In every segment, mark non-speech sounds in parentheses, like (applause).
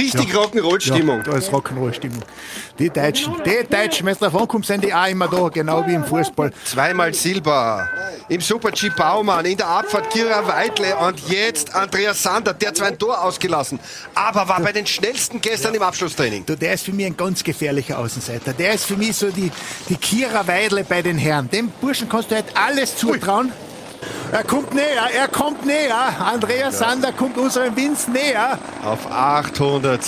Richtig Rock'n'Roll-Stimmung. Ja, da ist Rock'n'Roll-Stimmung. Die Deutschen, die Deutschen, wenn es davon kommt, sind die auch immer da, genau wie im Fußball. Zweimal Silber. Im Super-G Baumann, in der Abfahrt Kira Weidle und jetzt Andreas Sander, der zwar ein Tor ausgelassen, aber war bei den schnellsten gestern im Abschlusstraining. Du, der ist für mich ein ganz gefährlicher Außenseiter. Der ist für mich so die, die Kira Weidle bei den Herren. Dem Burschen kannst du halt alles zutrauen. Ui. Er kommt näher, er kommt näher. Andreas ja. Sander kommt unserem Vince näher. Auf 800.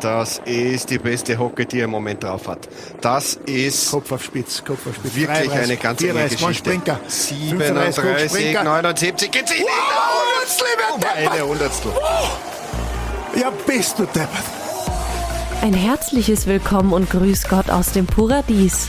Das ist die beste Hocke, die er im Moment drauf hat. Das ist Kopf auf Spitz, Kopf auf Spitz. Wirklich 33, eine ganz enge Geschichte. 37, 79, geht's in wow, eine Hundertstel. Ja, bist du deppert. Ein herzliches Willkommen und Grüß Gott aus dem Paradies.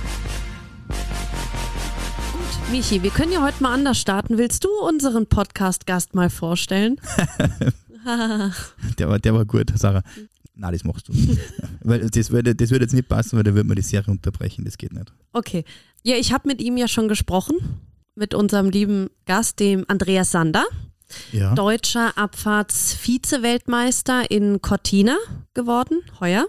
Michi, wir können ja heute mal anders starten. Willst du unseren Podcast-Gast mal vorstellen? (laughs) der, war, der war gut, Sarah. Nein, das machst du. (laughs) weil das würde, das würde jetzt nicht passen, weil da würde man die Serie unterbrechen. Das geht nicht. Okay. Ja, ich habe mit ihm ja schon gesprochen. Mit unserem lieben Gast, dem Andreas Sander. Ja. Deutscher Abfahrts-Vize-Weltmeister in Cortina geworden, heuer.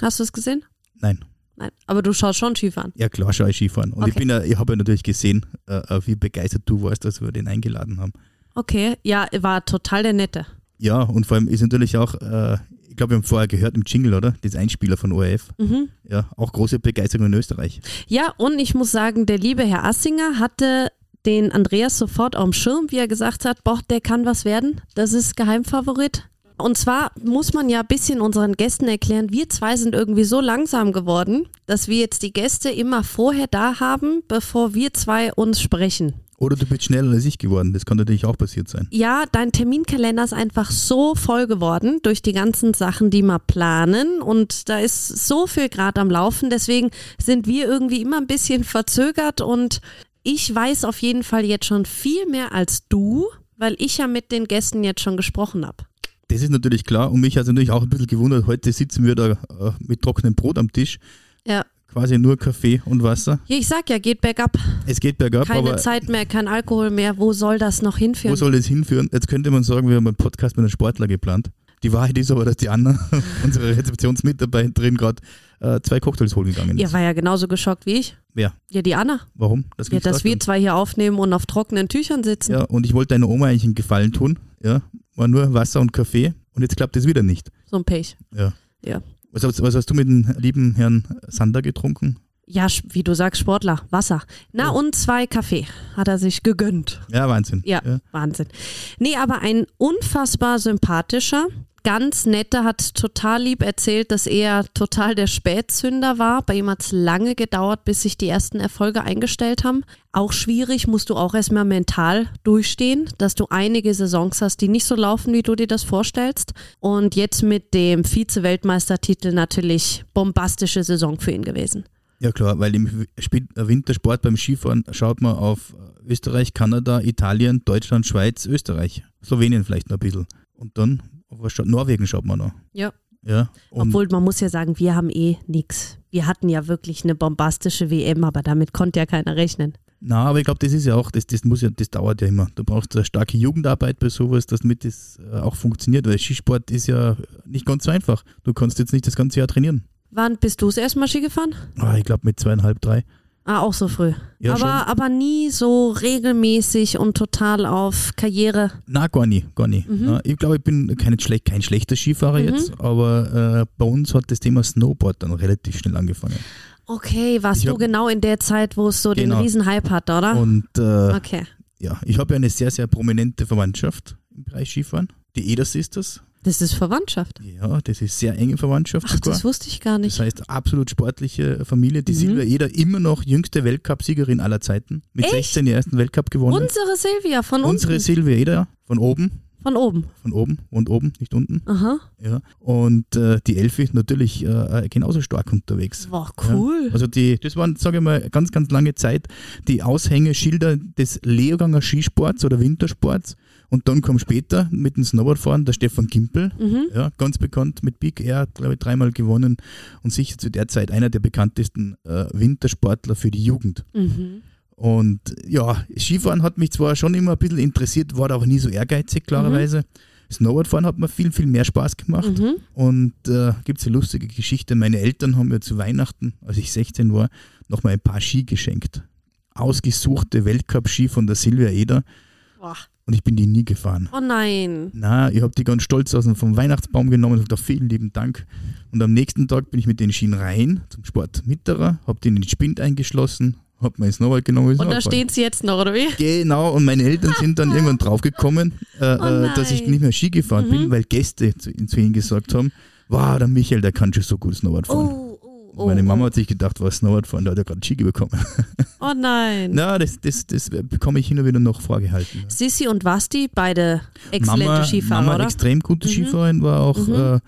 Hast du es gesehen? Nein. Nein, aber du schaust schon Skifahren. Ja, klar schaue ich Skifahren. Und okay. ich bin ja, ich habe ja natürlich gesehen, äh, äh, wie begeistert du warst, dass wir den eingeladen haben. Okay, ja, war total der Nette. Ja, und vor allem ist natürlich auch, äh, ich glaube, wir haben vorher gehört im Jingle, oder? Das Einspieler von ORF. Mhm. Ja, auch große Begeisterung in Österreich. Ja, und ich muss sagen, der liebe Herr Assinger hatte den Andreas sofort auf dem Schirm, wie er gesagt hat, boah, der kann was werden. Das ist Geheimfavorit. Und zwar muss man ja ein bisschen unseren Gästen erklären, wir zwei sind irgendwie so langsam geworden, dass wir jetzt die Gäste immer vorher da haben, bevor wir zwei uns sprechen. Oder du bist schneller als ich geworden, das kann natürlich auch passiert sein. Ja, dein Terminkalender ist einfach so voll geworden durch die ganzen Sachen, die wir planen und da ist so viel gerade am Laufen, deswegen sind wir irgendwie immer ein bisschen verzögert und ich weiß auf jeden Fall jetzt schon viel mehr als du, weil ich ja mit den Gästen jetzt schon gesprochen habe. Das ist natürlich klar und mich hat es natürlich auch ein bisschen gewundert, heute sitzen wir da äh, mit trockenem Brot am Tisch. Ja. Quasi nur Kaffee und Wasser. Ich sag ja, geht bergab. Es geht bergab. Keine Zeit mehr, kein Alkohol mehr. Wo soll das noch hinführen? Wo soll das hinführen? Jetzt könnte man sagen, wir haben einen Podcast mit einem Sportler geplant. Die Wahrheit ist aber, dass die Anna, (laughs) unsere Rezeptionsmitarbeiterin, gerade äh, zwei Cocktails holen gegangen ist. Ihr war ja genauso geschockt wie ich. Wer? Ja, die Anna. Warum? Das ja, dass wir zwei hier aufnehmen und auf trockenen Tüchern sitzen. Ja, und ich wollte deiner Oma eigentlich einen Gefallen tun. Ja, war nur Wasser und Kaffee. Und jetzt klappt es wieder nicht. So ein Pech. Ja. Ja. Was, was hast du mit dem lieben Herrn Sander getrunken? Ja, wie du sagst, Sportler, Wasser. Na oh. und zwei Kaffee hat er sich gegönnt. Ja, Wahnsinn. Ja, ja, Wahnsinn. Nee, aber ein unfassbar sympathischer, ganz netter, hat total lieb erzählt, dass er total der Spätzünder war. Bei ihm hat es lange gedauert, bis sich die ersten Erfolge eingestellt haben. Auch schwierig, musst du auch erstmal mental durchstehen, dass du einige Saisons hast, die nicht so laufen, wie du dir das vorstellst. Und jetzt mit dem Vize-Weltmeistertitel natürlich bombastische Saison für ihn gewesen. Ja klar, weil im Wintersport beim Skifahren schaut man auf Österreich, Kanada, Italien, Deutschland, Schweiz, Österreich. Slowenien vielleicht noch ein bisschen. Und dann Norwegen schaut man noch. Ja. Ja, Obwohl man muss ja sagen, wir haben eh nichts. Wir hatten ja wirklich eine bombastische WM, aber damit konnte ja keiner rechnen. Na, aber ich glaube, das ist ja auch, das, das muss ja, das dauert ja immer. Du brauchst eine starke Jugendarbeit bei sowas, damit das äh, auch funktioniert, weil Skisport ist ja nicht ganz so einfach. Du kannst jetzt nicht das ganze Jahr trainieren. Wann bist du das erste Mal Ski gefahren? Ah, ich glaube mit zweieinhalb, drei. Ah, auch so früh. Ja, aber, aber nie so regelmäßig und total auf Karriere. Na, gar nie, gar nie. Mhm. Ich glaube, ich bin kein, kein schlechter Skifahrer mhm. jetzt, aber äh, bei uns hat das Thema Snowboard dann relativ schnell angefangen. Okay, warst ich du genau in der Zeit, wo es so genau. den Riesenhype hat, oder? Und äh, okay. ja, ich habe ja eine sehr, sehr prominente Verwandtschaft im Bereich Skifahren. Die Eder Sisters, das ist Verwandtschaft. Ja, das ist sehr enge Verwandtschaft Ach, sogar. Das wusste ich gar nicht. Das heißt, absolut sportliche Familie. Die mhm. Silvia Eder immer noch jüngste Weltcupsiegerin aller Zeiten. Mit Echt? 16 den ersten Weltcup gewonnen. Unsere Silvia von Unsere unten. Silvia Eder von oben. Von oben. von oben und oben, nicht unten. Aha. Ja. Und äh, die Elfi natürlich äh, genauso stark unterwegs. Wow, cool. Ja. Also die, das waren, sage ich mal, ganz, ganz lange Zeit die Aushängeschilder des Leoganger Skisports oder Wintersports. Und dann kam später mit dem Snowboardfahren der Stefan Gimpel, Mhm. ja, ganz bekannt mit Big Air, glaube ich, dreimal gewonnen und sicher zu der Zeit einer der bekanntesten äh, Wintersportler für die Jugend. Mhm. Und ja, Skifahren hat mich zwar schon immer ein bisschen interessiert, war aber nie so ehrgeizig, klarerweise. Snowboardfahren hat mir viel, viel mehr Spaß gemacht. Mhm. Und äh, gibt es eine lustige Geschichte. Meine Eltern haben mir zu Weihnachten, als ich 16 war, nochmal ein paar Ski geschenkt. Ausgesuchte Weltcup-Ski von der Silvia Eder. Boah. Und ich bin die nie gefahren. Oh nein. Na, ich habe die ganz stolz aus dem vom Weihnachtsbaum genommen und gesagt, vielen lieben Dank. Und am nächsten Tag bin ich mit den Skien rein zum Sport Mitterer, habe den in den Spind eingeschlossen, habe mein Snowboard genommen. Und da stehen sie jetzt noch, oder wie? Genau, und meine Eltern sind dann (laughs) irgendwann draufgekommen, äh, Oh äh, dass ich nicht mehr Ski gefahren bin, weil Gäste zu, zu ihnen gesagt haben, wow, der Michael, der kann schon so gut Snowboard fahren. Oh, oh, meine Mama hat sich gedacht, was Snowboard fahren, da hat er gerade Ski bekommen. Oh nein. Na, das, das, das bekomme ich hin und wieder noch vorgehalten. Sissi und Basti, beide exzellente Mama, Skifahrer, Mama oder? extrem gute Skifahrerin, war auch äh,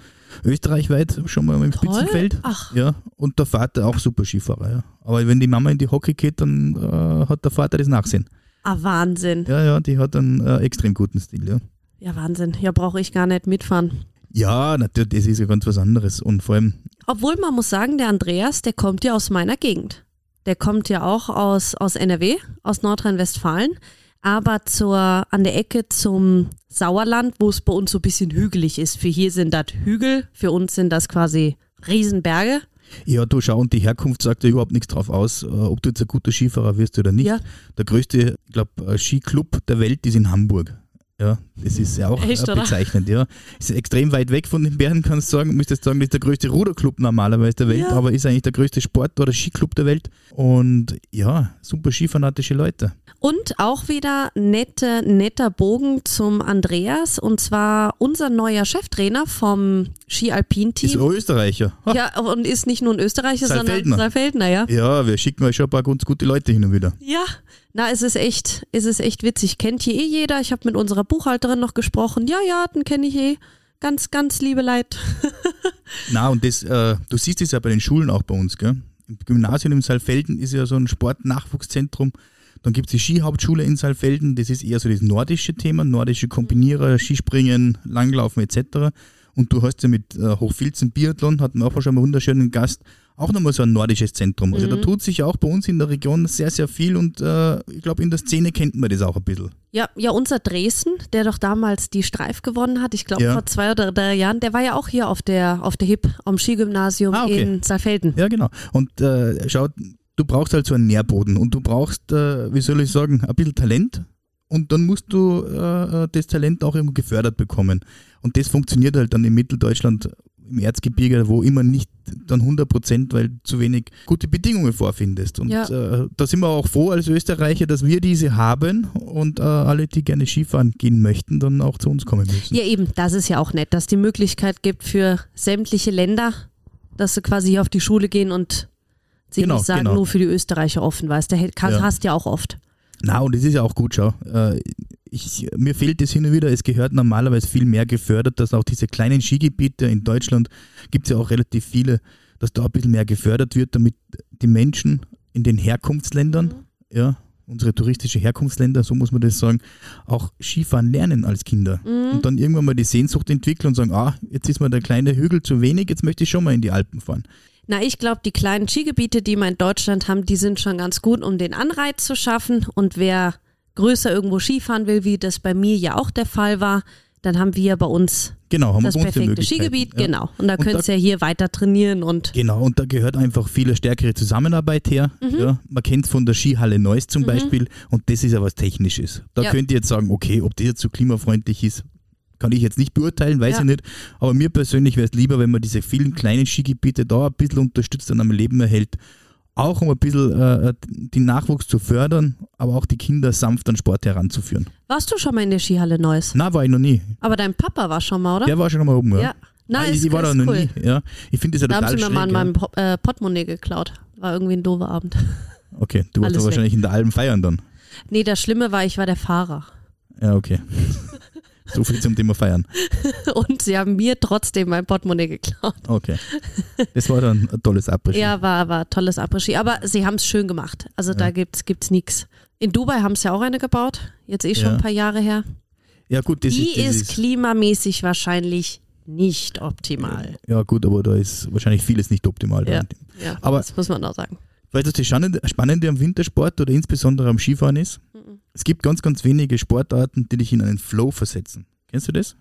österreichweit schon mal im Toll. Spitzenfeld. Ach. Ja, und der Vater auch super Skifahrer. Ja. Aber wenn die Mama in die Hockey geht, dann äh, hat der Vater das Nachsehen. Ah, Wahnsinn. Ja, ja, die hat einen äh, extrem guten Stil. Ja. Ja, Wahnsinn. Ja, brauche ich gar nicht mitfahren. Ja, natürlich, das ist ja ganz was anderes. Und vor allem, Obwohl man muss sagen, der Andreas, der kommt ja aus meiner Gegend. Der kommt ja auch aus, aus NRW, aus Nordrhein-Westfalen, aber zur, an der Ecke zum Sauerland, wo es bei uns so ein bisschen hügelig ist. Für hier sind das Hügel, für uns sind das quasi Riesenberge. ja, du schau, und die Herkunft sagt ja überhaupt nichts drauf aus, äh, ob du jetzt ein guter Skifahrer wirst oder nicht. Ja. Der größte, ich glaube, Skiclub der Welt ist in Hamburg. Ja, das ist ja auch Echt, äh, bezeichnend, ja. Ist extrem weit weg von den Bergen, kannst du sagen. Müsstest sagen, das ist der größte Ruderclub normalerweise der Welt, Ja. aber ist eigentlich der größte Sport- oder Skiclub der Welt. Und ja, super skifanatische Leute. Und auch wieder nette, netter Bogen zum Andreas und zwar unser neuer Cheftrainer vom Ski Ist ein Österreicher. Ha. Ja, und ist nicht nur ein Österreicher, Saalfeldner. sondern Saalfeldner, ja. Ja, wir schicken euch schon ein paar ganz gute Leute hin und wieder. Ja, na, es ist echt, es ist echt witzig. Kennt hier eh jeder. Ich habe mit unserer Buchhalterin noch gesprochen. Ja, ja, den kenne ich eh. Ganz, ganz liebe Leid. (laughs) Na, und das, äh, du siehst es ja bei den Schulen auch bei uns, gell? Im Gymnasium in Saalfelden ist ja so ein Sportnachwuchszentrum. Dann gibt es die Skihauptschule in Saalfelden, das ist eher so das nordische Thema, nordische Kombinierer, Skispringen, Langlaufen etc. Und du hast ja mit äh, Hochfilzen Biathlon, hatten wir auch schon mal einen wunderschönen Gast, auch nochmal so ein nordisches Zentrum. Also da tut sich auch bei uns in der Region sehr, sehr viel und äh, ich glaube, in der Szene kennt man das auch ein bisschen. Ja, ja, unser Dresden, der doch damals die Streif gewonnen hat, ich glaube Ja. vor zwei oder drei Jahren, der war ja auch hier auf der, auf der HIP am Skigymnasium Ah, okay. in Saalfelden. Ja, genau. Und äh, schau, du brauchst halt so einen Nährboden und du brauchst, äh, wie soll ich sagen, ein bisschen Talent und dann musst du äh, äh, das Talent auch irgendwo gefördert bekommen. Und das funktioniert halt dann in Mitteldeutschland, im Erzgebirge, wo immer nicht dann 100 Prozent, weil du zu wenig gute Bedingungen vorfindest. Und Ja. äh, da sind wir auch froh als Österreicher, dass wir diese haben und äh, alle, die gerne Skifahren gehen möchten, dann auch zu uns kommen müssen. Ja, eben, das ist ja auch nett, dass die Möglichkeit gibt für sämtliche Länder, dass sie quasi hier auf die Schule gehen und sie Genau, nicht sagen, genau. nur für die Österreicher offen, weißt du, kannst, Ja. hast ja auch oft. Na, und es ist ja auch gut, schau. Äh, ich, mir fehlt es hin und wieder, es gehört normalerweise viel mehr gefördert, dass auch diese kleinen Skigebiete in Deutschland, gibt es ja auch relativ viele, dass da ein bisschen mehr gefördert wird, damit die Menschen in den Herkunftsländern, ja, unsere touristische Herkunftsländer, so muss man das sagen, auch Skifahren lernen als Kinder. Und dann irgendwann mal die Sehnsucht entwickeln und sagen, ah, jetzt ist mir der kleine Hügel zu wenig, jetzt möchte ich schon mal in die Alpen fahren. Na, ich glaube, die kleinen Skigebiete, die wir in Deutschland haben, die sind schon ganz gut, um den Anreiz zu schaffen. Und wer größer irgendwo Skifahren will, wie das bei mir ja auch der Fall war, dann haben wir bei uns Genau, haben das wir perfekte Skigebiet, ja. genau. Und da Und könnt ihr ja hier weiter trainieren und Genau, und da gehört einfach viel stärkere Zusammenarbeit her. Mhm. Ja, man kennt es von der Skihalle Neuss zum Beispiel und das ist ja was Technisches. Da Ja. könnt ihr jetzt sagen, okay, ob das jetzt so klimafreundlich ist, kann ich jetzt nicht beurteilen, weiß Ja. ich nicht. Aber mir persönlich wäre es lieber, wenn man diese vielen kleinen Skigebiete da ein bisschen unterstützt und am Leben erhält. Auch um ein bisschen äh, den Nachwuchs zu fördern, aber auch die Kinder sanft an Sport heranzuführen. warst du schon mal in der Skihalle Neuss? Na, war ich noch nie. Aber dein Papa war schon mal, oder? Der war schon mal oben, ja. Ja. Na, Ah, ich, ich war da noch cool. nie. Ja. Ich finde das ja Da haben total sie mir mal schräg, in ja. meinem Po- äh, Portemonnaie geklaut. War irgendwie ein doofer Abend. (laughs) Okay, du warst wahrscheinlich in der Alm feiern dann. Nee, das Schlimme war, ich war der Fahrer. Ja, okay. (laughs) So viel zum Thema Feiern. (laughs) Und sie haben mir trotzdem mein Portemonnaie geklaut. Okay. Das war dann ein tolles Abrischi. Ja, war, war tolles Après-Ski. Aber sie haben es schön gemacht. Also da gibt's, gibt's nichts. In Dubai haben sie ja auch eine gebaut. Jetzt eh schon Ja. ein paar Jahre her. Ja, gut, das Die ist, das ist klimamäßig wahrscheinlich nicht optimal. Ja, gut, aber da ist wahrscheinlich vieles nicht optimal. Ja, ja Aber- das muss man auch sagen. Weißt du, was das Spannende, Spannende am Wintersport oder insbesondere am Skifahren ist? Es gibt ganz, ganz wenige Sportarten, die dich in einen Flow versetzen. Kennst du das?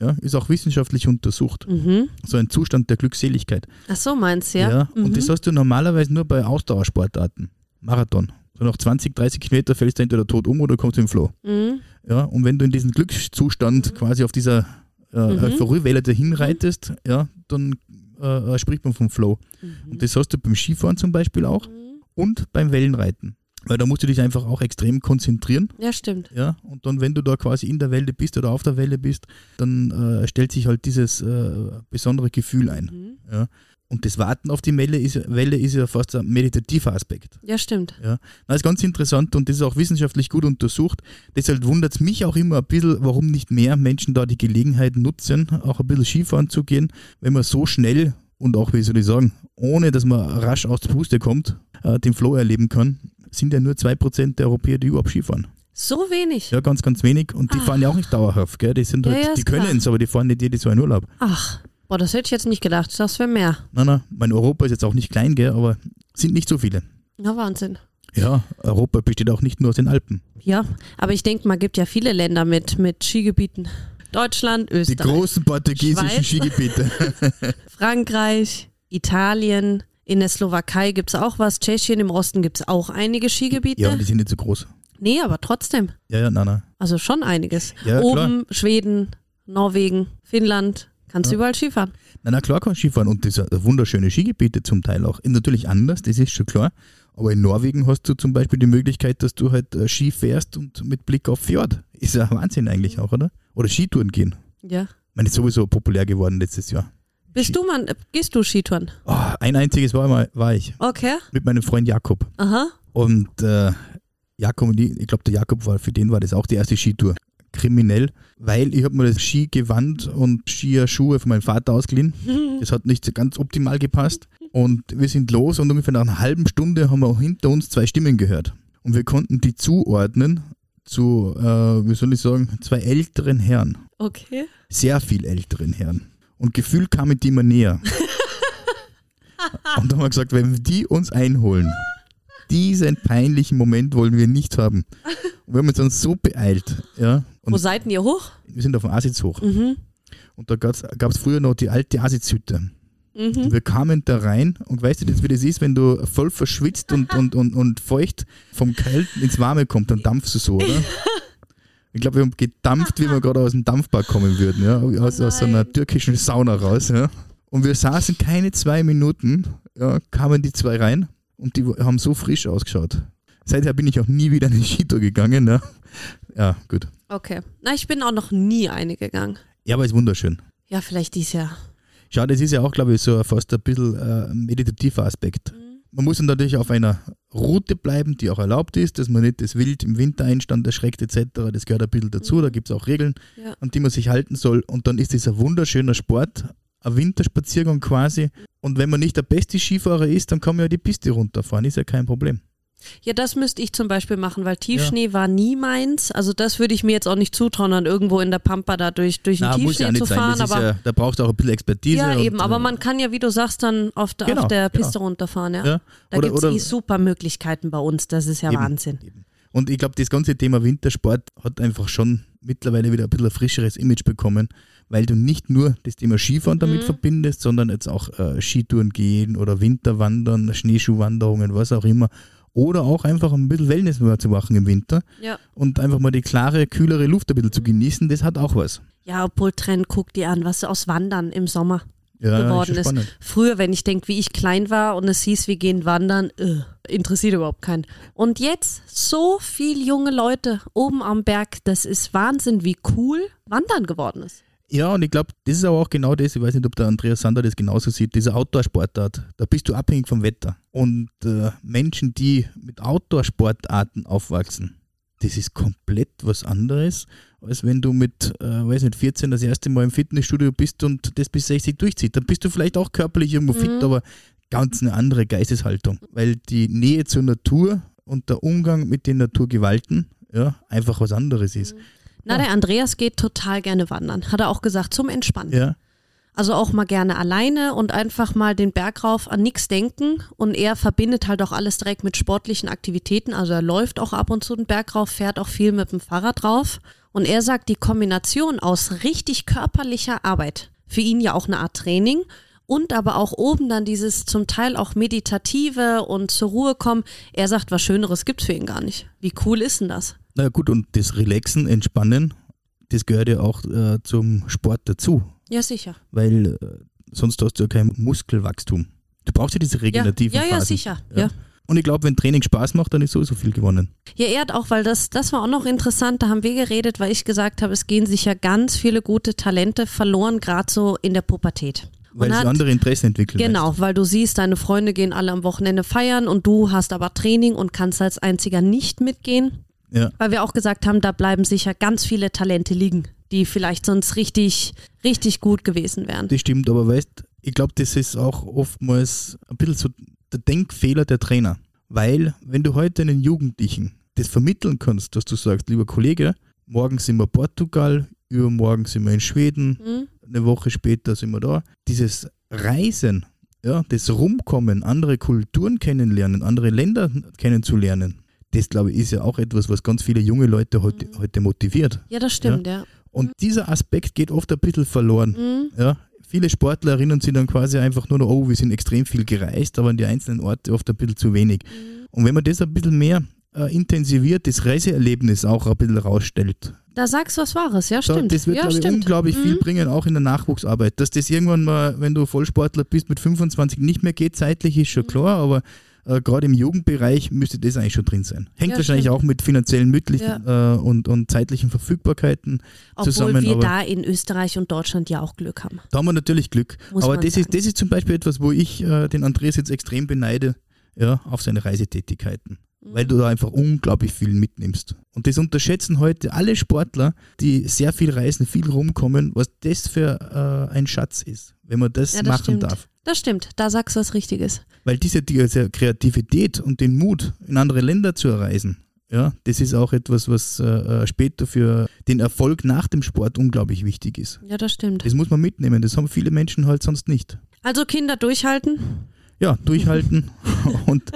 Ja, ist auch wissenschaftlich untersucht. Mhm. So ein Zustand der Glückseligkeit. Ach so, meinst du, ja? Und Mhm. das hast du normalerweise nur bei Ausdauersportarten. Marathon. So nach 20, 30 Kilometer fällst du entweder tot um oder kommst im Flow. Mhm. Ja, und wenn du in diesen Glückszustand quasi auf dieser äh, Mhm. Euphoriewelle dahin reitest, ja, dann äh, äh, spricht man vom Flow. Mhm. Und das hast du beim Skifahren zum Beispiel auch und beim Wellenreiten. Weil da musst du dich einfach auch extrem konzentrieren. Ja, stimmt. Ja, und dann, wenn du da quasi in der Welle bist oder auf der Welle bist, dann äh, stellt sich halt dieses äh, besondere Gefühl ein. Mhm. Ja. Und das Warten auf die Welle ist, Welle ist ja fast ein meditativer Aspekt. Ja, stimmt. Ja. Das ist ganz interessant und das ist auch wissenschaftlich gut untersucht. Deshalb wundert es mich auch immer ein bisschen, warum nicht mehr Menschen da die Gelegenheit nutzen, auch ein bisschen Skifahren zu gehen, wenn man so schnell und auch, wie soll ich sagen, ohne dass man rasch aus der Puste kommt, äh, den Flow erleben kann. Sind ja nur 2% der Europäer, die überhaupt Skifahren. So wenig. Ja, ganz, ganz wenig. Und die fahren ja auch nicht dauerhaft, gell? Die sind Ja, halt, ja, die ist klar. können es, aber die fahren nicht jedes Jahr in Urlaub. Ach, boah, das hätte ich jetzt nicht gedacht. Das wäre mehr. Nein, nein, mein Europa ist jetzt auch nicht klein, gell? Aber sind nicht so viele. Na, Wahnsinn. Ja, Europa besteht auch nicht nur aus den Alpen. Ja, aber ich denke, man gibt ja viele Länder mit, mit Skigebieten. Deutschland, Die Österreich, großen portugiesischen Schweiz. Skigebiete. (laughs) (laughs) Frankreich, Italien. In der Slowakei gibt es auch was. Tschechien im Osten gibt es auch einige Skigebiete. Ja, die sind nicht so groß. nee, aber trotzdem. Ja, ja, nein, nein. Also schon einiges. Ja, Oben Schweden, Norwegen, Finnland. Kannst du Ja. überall Skifahren. Na, na klar kann Skifahren und das sind wunderschöne Skigebiete zum Teil auch. Natürlich anders, das ist schon klar. Aber in Norwegen hast du zum Beispiel die Möglichkeit, dass du halt äh, Ski fährst und mit Blick auf Fjord. Ist ja Wahnsinn eigentlich auch, oder? Oder Skitouren gehen. Ja. Ich meine, ist sowieso populär geworden letztes Jahr. Bist du, Mann, äh, gehst du Skitouren? Oh, ein einziges war, mal, war ich Okay. mit meinem Freund Jakob. Aha. Und äh, Jakob, und ich glaube, der Jakob war, für den war das auch die erste Skitour. Kriminell, weil ich habe mir das Skigewand und Skierschuhe von meinem Vater ausgeliehen. (laughs) Das hat nicht so ganz optimal gepasst. Und wir sind los und ungefähr nach einer halben Stunde haben wir hinter uns zwei Stimmen gehört. Und wir konnten die zuordnen zu, äh, wie soll ich sagen, zwei älteren Herren. Okay. Sehr viel älteren Herren. Und gefühlt kamen die immer näher. (laughs) und dann haben wir gesagt, wenn die uns einholen, diesen peinlichen Moment wollen wir nicht haben. Und wir haben uns dann so beeilt. Ja, Wo seid ihr hoch? wir sind auf dem Asitz hoch. Mhm. Und da gab es früher noch die alte Asitzhütte. Mhm. Wir kamen da rein und weißt du jetzt, wie das ist, wenn du voll verschwitzt und, und, und, und feucht vom Kalten ins Warme kommt, dann dampfst du so, oder? (laughs) Ich glaube, wir haben gedampft, wie wir gerade aus dem Dampfbad kommen würden, ja? aus, aus so einer türkischen Sauna raus. Ja? Und wir saßen keine zwei Minuten, ja, kamen die zwei rein und die haben so frisch ausgeschaut. Seither bin ich auch nie wieder in die Skitour gegangen. Ja, ja gut. Okay. Na, ich bin auch noch nie eine gegangen. Ja, aber ist wunderschön. Ja, vielleicht dies Jahr. Schau, das ist ja auch, glaube ich, so fast ein bisschen äh, meditativer Aspekt. Man muss dann natürlich auf einer Route bleiben, die auch erlaubt ist, dass man nicht das Wild im Wintereinstand erschreckt etc. Das gehört ein bisschen dazu, da gibt es auch Regeln, Ja. an die man sich halten soll. Und dann ist das ein wunderschöner Sport, ein Winterspaziergang quasi. Und wenn man nicht der beste Skifahrer ist, dann kann man ja die Piste runterfahren, ist ja kein Problem. Ja, das müsste ich zum Beispiel machen, weil Tiefschnee war nie meins. Also das würde ich mir jetzt auch nicht zutrauen, dann irgendwo in der Pampa da durch, durch den Na, ja Tiefschnee nicht zu fahren. Aber ja, da brauchst du auch ein bisschen Expertise. ja, und, eben. Aber äh, man kann ja, wie du sagst, dann auf der, Genau, auf der genau. Piste runterfahren. Ja. ja, Da gibt es eh super Möglichkeiten bei uns. Das ist ja Eben, Wahnsinn. eben. Und ich glaube, das ganze Thema Wintersport hat einfach schon mittlerweile wieder ein bisschen ein frischeres Image bekommen, weil du nicht nur das Thema Skifahren damit Mhm. verbindest, sondern jetzt auch äh, Skitouren gehen oder Winterwandern, Schneeschuhwanderungen, was auch immer. Oder auch einfach ein bisschen Wellness zu machen im Winter Ja. und einfach mal die klare, kühlere Luft ein bisschen Mhm. zu genießen, das hat auch was. Ja, obwohl Trend, guck dir an, was aus Wandern im Sommer Ja, geworden ist. spannend. Früher, wenn ich denke, wie ich klein war und es hieß, wir gehen wandern, äh, interessiert überhaupt keinen. Und jetzt so viel junge Leute oben am Berg, das ist Wahnsinn, wie cool Wandern geworden ist. Ja, und ich glaube, das ist aber auch genau das, ich weiß nicht, ob der Andreas Sander das genauso sieht, diese Outdoor-Sportart, da bist du abhängig vom Wetter. Und äh, Menschen, die mit Outdoor-Sportarten aufwachsen, das ist komplett was anderes, als wenn du mit, äh, weiß nicht, 14 das erste Mal im Fitnessstudio bist und das bis 60 durchzieht. Dann bist du vielleicht auch körperlich irgendwo Mhm. fit, aber ganz eine andere Geisteshaltung. Weil die Nähe zur Natur und der Umgang mit den Naturgewalten ja, einfach was anderes ist. Na, der Andreas geht total gerne wandern. Hat er auch gesagt, zum Entspannen. Ja, Also auch mal gerne alleine und einfach mal den Berg rauf an nichts denken. Und er verbindet halt auch alles direkt mit sportlichen Aktivitäten. Also er läuft auch ab und zu den Berg rauf, fährt auch viel mit dem Fahrrad drauf. Und er sagt, die Kombination aus richtig körperlicher Arbeit, für ihn ja auch eine Art Training, und aber auch oben dann dieses zum Teil auch meditative und zur Ruhe kommen. Er sagt, was Schöneres gibt's für ihn gar nicht. Wie cool ist denn das? Na gut, und das Relaxen, Entspannen, das gehört ja auch äh, zum Sport dazu. Ja, sicher. weil äh, sonst hast du ja kein Muskelwachstum. Du brauchst ja diese Ja, regenerativen ja, ja, Phasen. sicher. Ja. ja. Und ich glaube, wenn Training Spaß macht, dann ist sowieso viel gewonnen. Ja, er hat auch, weil das, das war auch noch interessant, da haben wir geredet, weil ich gesagt habe, es gehen sicher ganz viele gute Talente verloren, gerade so in der Pubertät. Weil sie andere Interessen entwickeln. Genau, weil du siehst, deine Freunde gehen alle am Wochenende feiern und du hast aber Training und kannst als einziger nicht mitgehen. Ja. Weil wir auch gesagt haben, da bleiben sicher ganz viele Talente liegen, die vielleicht sonst richtig, richtig gut gewesen wären. Das stimmt, aber weißt, ich glaube, das ist auch oftmals ein bisschen so der Denkfehler der Trainer. Weil, wenn du heute einen Jugendlichen das vermitteln kannst, dass du sagst, lieber Kollege, morgen sind wir Portugal, übermorgen sind wir in Schweden, Hm? eine Woche später sind wir da. Dieses Reisen, ja, das Rumkommen, andere Kulturen kennenlernen, andere Länder kennenzulernen, das glaube ich ist ja auch etwas, was ganz viele junge Leute heute, Mhm. heute motiviert. Ja, das stimmt, ja. Und dieser Aspekt geht oft ein bisschen verloren. Mhm. Ja, viele Sportler erinnern sich dann quasi einfach nur noch, oh, wir sind extrem viel gereist, aber an die einzelnen Orte oft ein bisschen zu wenig. Mhm. Und wenn man das ein bisschen mehr äh, intensiviert, das Reiseerlebnis auch ein bisschen rausstellt, Da sagst du was Wahres, ja, da, stimmt. das wird, ja, glaube ich, unglaublich viel Mhm. bringen, auch in der Nachwuchsarbeit. Dass das irgendwann mal, wenn du Vollsportler bist, mit 25 nicht mehr geht, zeitlich ist Mhm. schon klar, aber äh, gerade im Jugendbereich müsste das eigentlich schon drin sein. Hängt Ja, wahrscheinlich stimmt. auch mit finanziellen Mitteln äh, und, und zeitlichen Verfügbarkeiten Obwohl zusammen. wir aber da in Österreich und Deutschland ja auch Glück haben. da haben wir natürlich Glück. Muss aber das ist, das ist zum Beispiel etwas, wo ich äh, den Andreas jetzt extrem beneide, ja, auf seine Reisetätigkeiten. Weil du da einfach unglaublich viel mitnimmst. Und das unterschätzen heute alle Sportler, die sehr viel reisen, viel rumkommen, was das für äh, ein Schatz ist, wenn man das, Ja, das machen stimmt. darf. Das stimmt, da sagst du was Richtiges. Weil diese, diese Kreativität und den Mut, in andere Länder zu reisen, ja, das ist auch etwas, was äh, später für den Erfolg nach dem Sport unglaublich wichtig ist. Ja, das stimmt. Das muss man mitnehmen, das haben viele Menschen halt sonst nicht. Also Kinder durchhalten. ja, durchhalten. (laughs) und,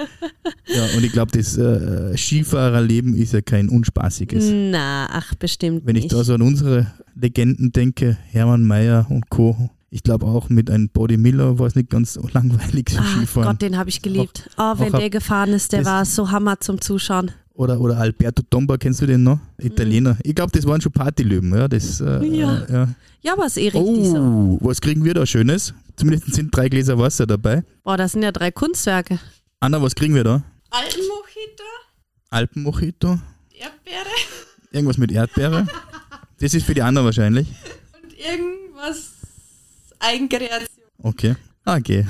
ja, und ich glaube, das äh, Skifahrerleben ist ja kein unspaßiges. Na, ach, bestimmt Wenn ich nicht. da so an unsere Legenden denke, Hermann Mayer und Co., ich glaube auch mit einem Body Miller war es nicht ganz so (laughs) langweilig so Ah, Skifahren. Gott, den habe ich geliebt. oh, wenn auch der gefahren ist, der war so Hammer zum Zuschauen. Oder, oder Alberto Tomba, kennst du den noch? Italiener. Ich glaube, das waren schon Partylöwen. Ja, das, äh, Mhm. Ja. äh, ja. Ja, aber ist eh richtig so. Oh, was kriegen wir da Schönes? Zumindest sind drei Gläser Wasser dabei. Boah, das sind ja drei Kunstwerke. Anna, was kriegen wir da? Alpenmojito, Alpenmojito? Erdbeere Irgendwas mit Erdbeere? (laughs) Das ist für die Anna wahrscheinlich. und irgendwas Eigenkreation. Okay. Ah, Okay.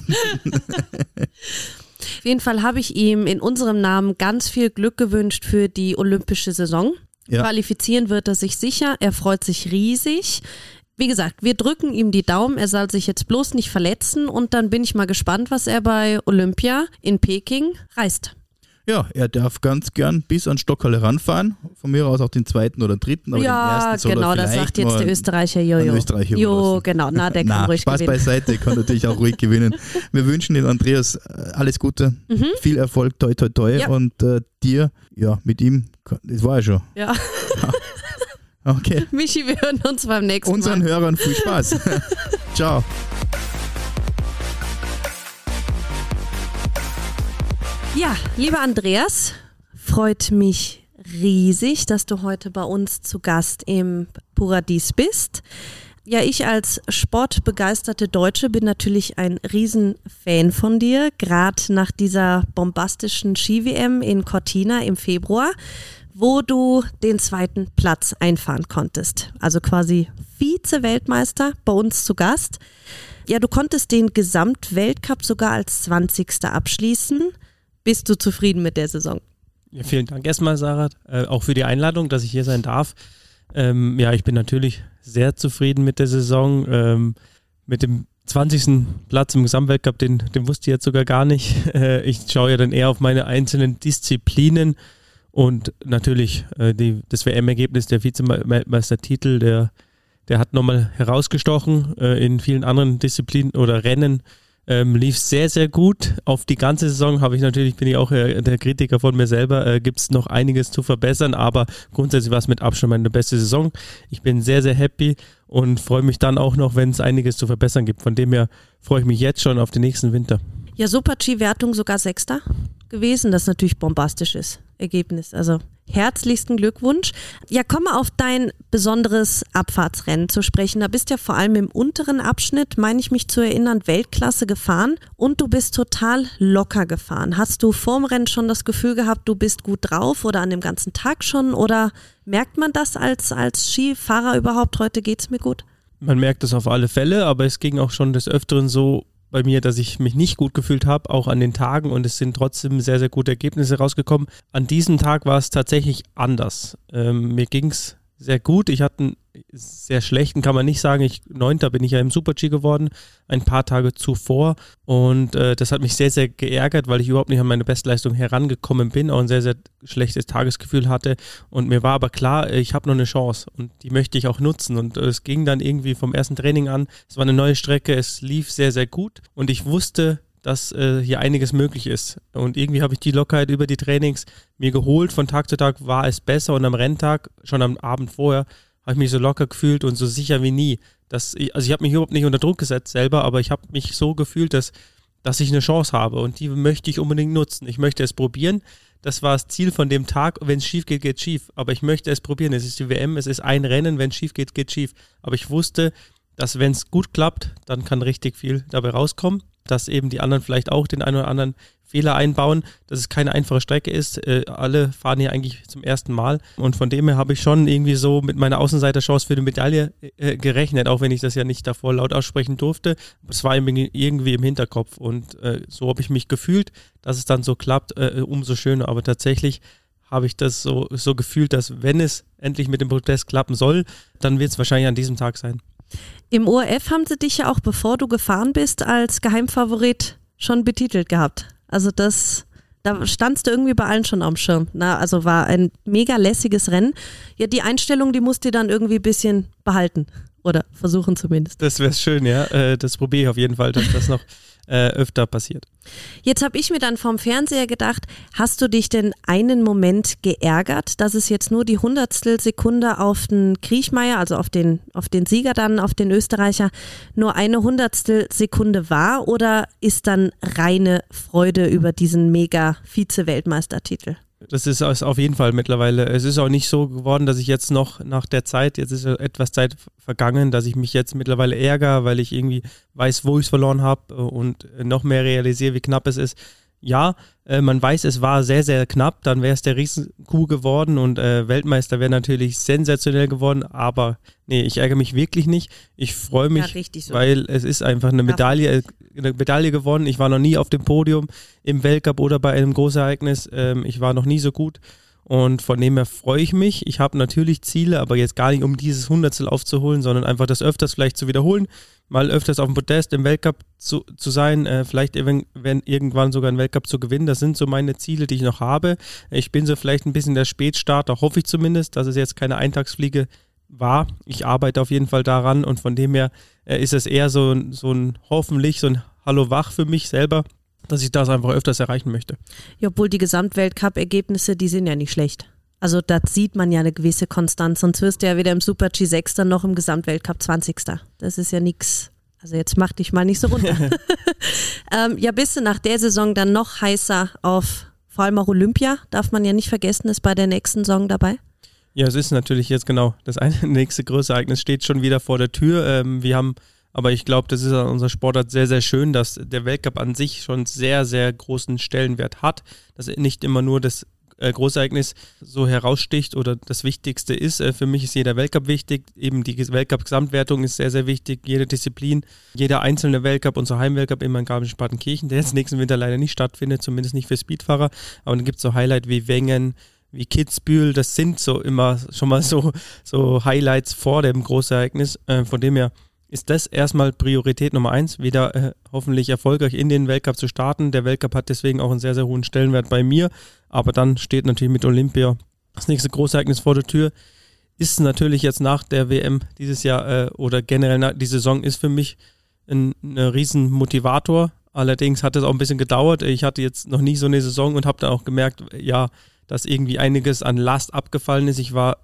Auf jeden Fall habe ich ihm in unserem Namen ganz viel Glück gewünscht für die olympische Saison. Ja. Qualifizieren wird er sich sicher. Er freut sich riesig. Wie gesagt, wir drücken ihm die Daumen. Er soll sich jetzt bloß nicht verletzen. Und dann bin ich mal gespannt, was er bei Olympia in Peking reißt. Ja, er darf ganz gern bis an Stockhalle ranfahren. Von mir aus auch den zweiten oder dritten. Aber den ja, ersten soll er genau, das sagt jetzt der Österreicher Jojo. Österreicher Jo, genau, na, der (laughs) kann Na, ruhig Spaß gewinnen. beiseite, kann natürlich auch ruhig gewinnen. Wir wünschen dem Andreas äh, alles Gute, viel Erfolg, toi toi toi Mhm. Ja. und äh, dir, ja, mit ihm, das war ja schon. Ja. (laughs) Okay, (laughs) Michi, wir hören uns beim nächsten unseren Mal. Hörern viel Spaß. Ciao. Ja, lieber Andreas, freut mich riesig, dass du heute bei uns zu Gast im Paradies bist. Ja, ich als sportbegeisterte Deutsche bin natürlich ein Riesenfan von dir, gerade nach dieser bombastischen Ski-WM in Cortina im Februar, wo du den zweiten Platz einfahren konntest. Also quasi Vize-Weltmeister bei uns zu Gast. Ja, du konntest den Gesamtweltcup sogar als 20. abschließen. Bist du zufrieden mit der Saison? Ja, vielen Dank erstmal, Sarah, äh, auch für die Einladung, dass ich hier sein darf. Ähm, ja, ich bin natürlich sehr zufrieden mit der Saison. Ähm, mit dem 20. Platz im Gesamtweltcup, den, den wusste ich jetzt sogar gar nicht. (laughs) Äh, ich schaue ja dann eher auf meine einzelnen Disziplinen und natürlich äh, die, das WM-Ergebnis, der Vizemeistertitel, der, der hat nochmal herausgestochen äh, in vielen anderen Disziplinen oder Rennen. Ähm, lief sehr, sehr gut. Auf die ganze Saison habe ich natürlich, bin ich auch äh, der Kritiker von mir selber, äh, gibt es noch einiges zu verbessern, aber grundsätzlich war es mit Abstand meine beste Saison. Ich bin sehr, sehr happy und freue mich dann auch noch, wenn es einiges zu verbessern gibt. Von dem her freue ich mich jetzt schon auf den nächsten Winter. Ja, Super-G-Wertung sogar Sechster gewesen, das natürlich bombastisch ist. Ergebnis. Also herzlichsten Glückwunsch. Ja, komme auf dein besonderes Abfahrtsrennen zu sprechen. Da bist ja vor allem im unteren Abschnitt, meine ich mich zu erinnern, Weltklasse gefahren und du bist total locker gefahren. Hast du vorm Rennen schon das Gefühl gehabt, du bist gut drauf oder an dem ganzen Tag schon oder merkt man das als, als Skifahrer überhaupt? Heute geht es mir gut? Man merkt es auf alle Fälle, aber es ging auch schon des Öfteren so bei mir, dass ich mich nicht gut gefühlt habe, auch an den Tagen und es sind trotzdem sehr, sehr gute Ergebnisse rausgekommen. An diesem Tag war es tatsächlich anders. Ähm, mir ging es sehr gut. Ich hatte einen sehr schlechten, kann man nicht sagen. Ich, Neunter bin ich ja im Super-G geworden, ein paar Tage zuvor. Und äh, das hat mich sehr, sehr geärgert, weil ich überhaupt nicht an meine Bestleistung herangekommen bin, auch ein sehr, sehr schlechtes Tagesgefühl hatte. Und mir war aber klar, ich habe noch eine Chance und die möchte ich auch nutzen. Und äh, es ging dann irgendwie vom ersten Training an. Es war eine neue Strecke, es lief sehr, sehr gut. Und ich wusste, dass äh, hier einiges möglich ist. Und irgendwie habe ich die Lockerheit über die Trainings mir geholt. Von Tag zu Tag war es besser und am Renntag, schon am Abend vorher, habe ich mich so locker gefühlt und so sicher wie nie. Dass ich, also ich habe mich überhaupt nicht unter Druck gesetzt selber, aber ich habe mich so gefühlt, dass, dass ich eine Chance habe und die möchte ich unbedingt nutzen. Ich möchte es probieren. Das war das Ziel von dem Tag. Wenn es schief geht, geht schief. Aber ich möchte es probieren. Es ist die WM, es ist ein Rennen. Wenn es schief geht, geht schief. Aber ich wusste, dass wenn es gut klappt, dann kann richtig viel dabei rauskommen dass eben die anderen vielleicht auch den einen oder anderen Fehler einbauen, dass es keine einfache Strecke ist. Äh, alle fahren hier eigentlich zum ersten Mal und von dem her habe ich schon irgendwie so mit meiner Außenseiterchance für die Medaille äh, gerechnet, auch wenn ich das ja nicht davor laut aussprechen durfte. Es war irgendwie im Hinterkopf und äh, so habe ich mich gefühlt, dass es dann so klappt, äh, umso schöner. Aber tatsächlich habe ich das so, so gefühlt, dass wenn es endlich mit dem Protest klappen soll, dann wird es wahrscheinlich an diesem Tag sein. Im ORF haben sie dich ja auch, bevor du gefahren bist, als Geheimfavorit schon betitelt gehabt. Also das, da standst du irgendwie bei allen schon am Schirm. Na, also war ein mega lässiges Rennen. Ja, die Einstellung, die musst du dann irgendwie ein bisschen behalten. Oder versuchen zumindest. Das wäre schön, ja. Äh, das probiere ich auf jeden Fall, dass das noch äh, öfter passiert. Jetzt habe ich mir dann vom Fernseher gedacht, hast du dich denn einen Moment geärgert, dass es jetzt nur die Hundertstel Sekunde auf den Kriechmeier, also auf den, auf den Sieger dann, auf den Österreicher, nur eine Hundertstel Sekunde war oder ist dann reine Freude über diesen mega Vize-Weltmeistertitel? Das ist auf jeden Fall mittlerweile. Es ist auch nicht so geworden, dass ich jetzt noch nach der Zeit, jetzt ist etwas Zeit vergangen, dass ich mich jetzt mittlerweile ärgere, weil ich irgendwie weiß, wo ich es verloren habe und noch mehr realisiere, wie knapp es ist ja, äh, man weiß, es war sehr, sehr knapp, dann wäre es der Riesenkuh geworden und äh, Weltmeister wäre natürlich sensationell geworden, aber nee, ich ärgere mich wirklich nicht. Ich freue mich, ja, so. weil es ist einfach eine Medaille, äh, eine Medaille gewonnen. Ich war noch nie auf dem Podium im Weltcup oder bei einem Großereignis. Ähm, ich war noch nie so gut. Und von dem her freue ich mich. Ich habe natürlich Ziele, aber jetzt gar nicht, um dieses Hundertstel aufzuholen, sondern einfach das öfters vielleicht zu wiederholen mal öfters auf dem Podest im Weltcup zu, zu sein, äh, vielleicht wenn, wenn irgendwann sogar einen Weltcup zu gewinnen. Das sind so meine Ziele, die ich noch habe. Ich bin so vielleicht ein bisschen der Spätstarter, hoffe ich zumindest, dass es jetzt keine Eintagsfliege war. Ich arbeite auf jeden Fall daran und von dem her äh, ist es eher so, so ein hoffentlich so ein Hallo wach für mich selber, dass ich das einfach öfters erreichen möchte. Ja, obwohl die Gesamtweltcup-Ergebnisse, die sind ja nicht schlecht. Also da sieht man ja eine gewisse Konstanz. Sonst wirst du ja weder im Super G6 dann noch im Gesamtweltcup 20. Das ist ja nichts. Also jetzt mach dich mal nicht so runter. (laughs) ähm, ja, bist du nach der Saison dann noch heißer auf vor allem auch Olympia? Darf man ja nicht vergessen, ist bei der nächsten Saison dabei. Ja, es ist natürlich jetzt genau das eine, (laughs) nächste größere Ereignis steht schon wieder vor der Tür. Ähm, wir haben, aber ich glaube, das ist an unserer Sportart sehr, sehr schön, dass der Weltcup an sich schon sehr, sehr großen Stellenwert hat. Dass nicht immer nur das äh, Großereignis so heraussticht oder das Wichtigste ist. Äh, für mich ist jeder Weltcup wichtig. Eben die Weltcup-Gesamtwertung ist sehr, sehr wichtig. Jede Disziplin, jeder einzelne Weltcup, unser Heimweltcup immer in Garmisch-Partenkirchen, der jetzt nächsten Winter leider nicht stattfindet, zumindest nicht für Speedfahrer. Aber dann gibt es so Highlight wie Wengen, wie Kitzbühel. Das sind so immer schon mal so, so Highlights vor dem Großereignis. Äh, von dem her ist das erstmal Priorität Nummer eins, wieder äh, hoffentlich erfolgreich in den Weltcup zu starten. Der Weltcup hat deswegen auch einen sehr, sehr hohen Stellenwert bei mir. Aber dann steht natürlich mit Olympia das nächste Großereignis vor der Tür. Ist natürlich jetzt nach der WM dieses Jahr äh, oder generell nach, die Saison ist für mich ein, ein riesen. Allerdings hat es auch ein bisschen gedauert. Ich hatte jetzt noch nie so eine Saison und habe dann auch gemerkt, ja, dass irgendwie einiges an Last abgefallen ist. Ich war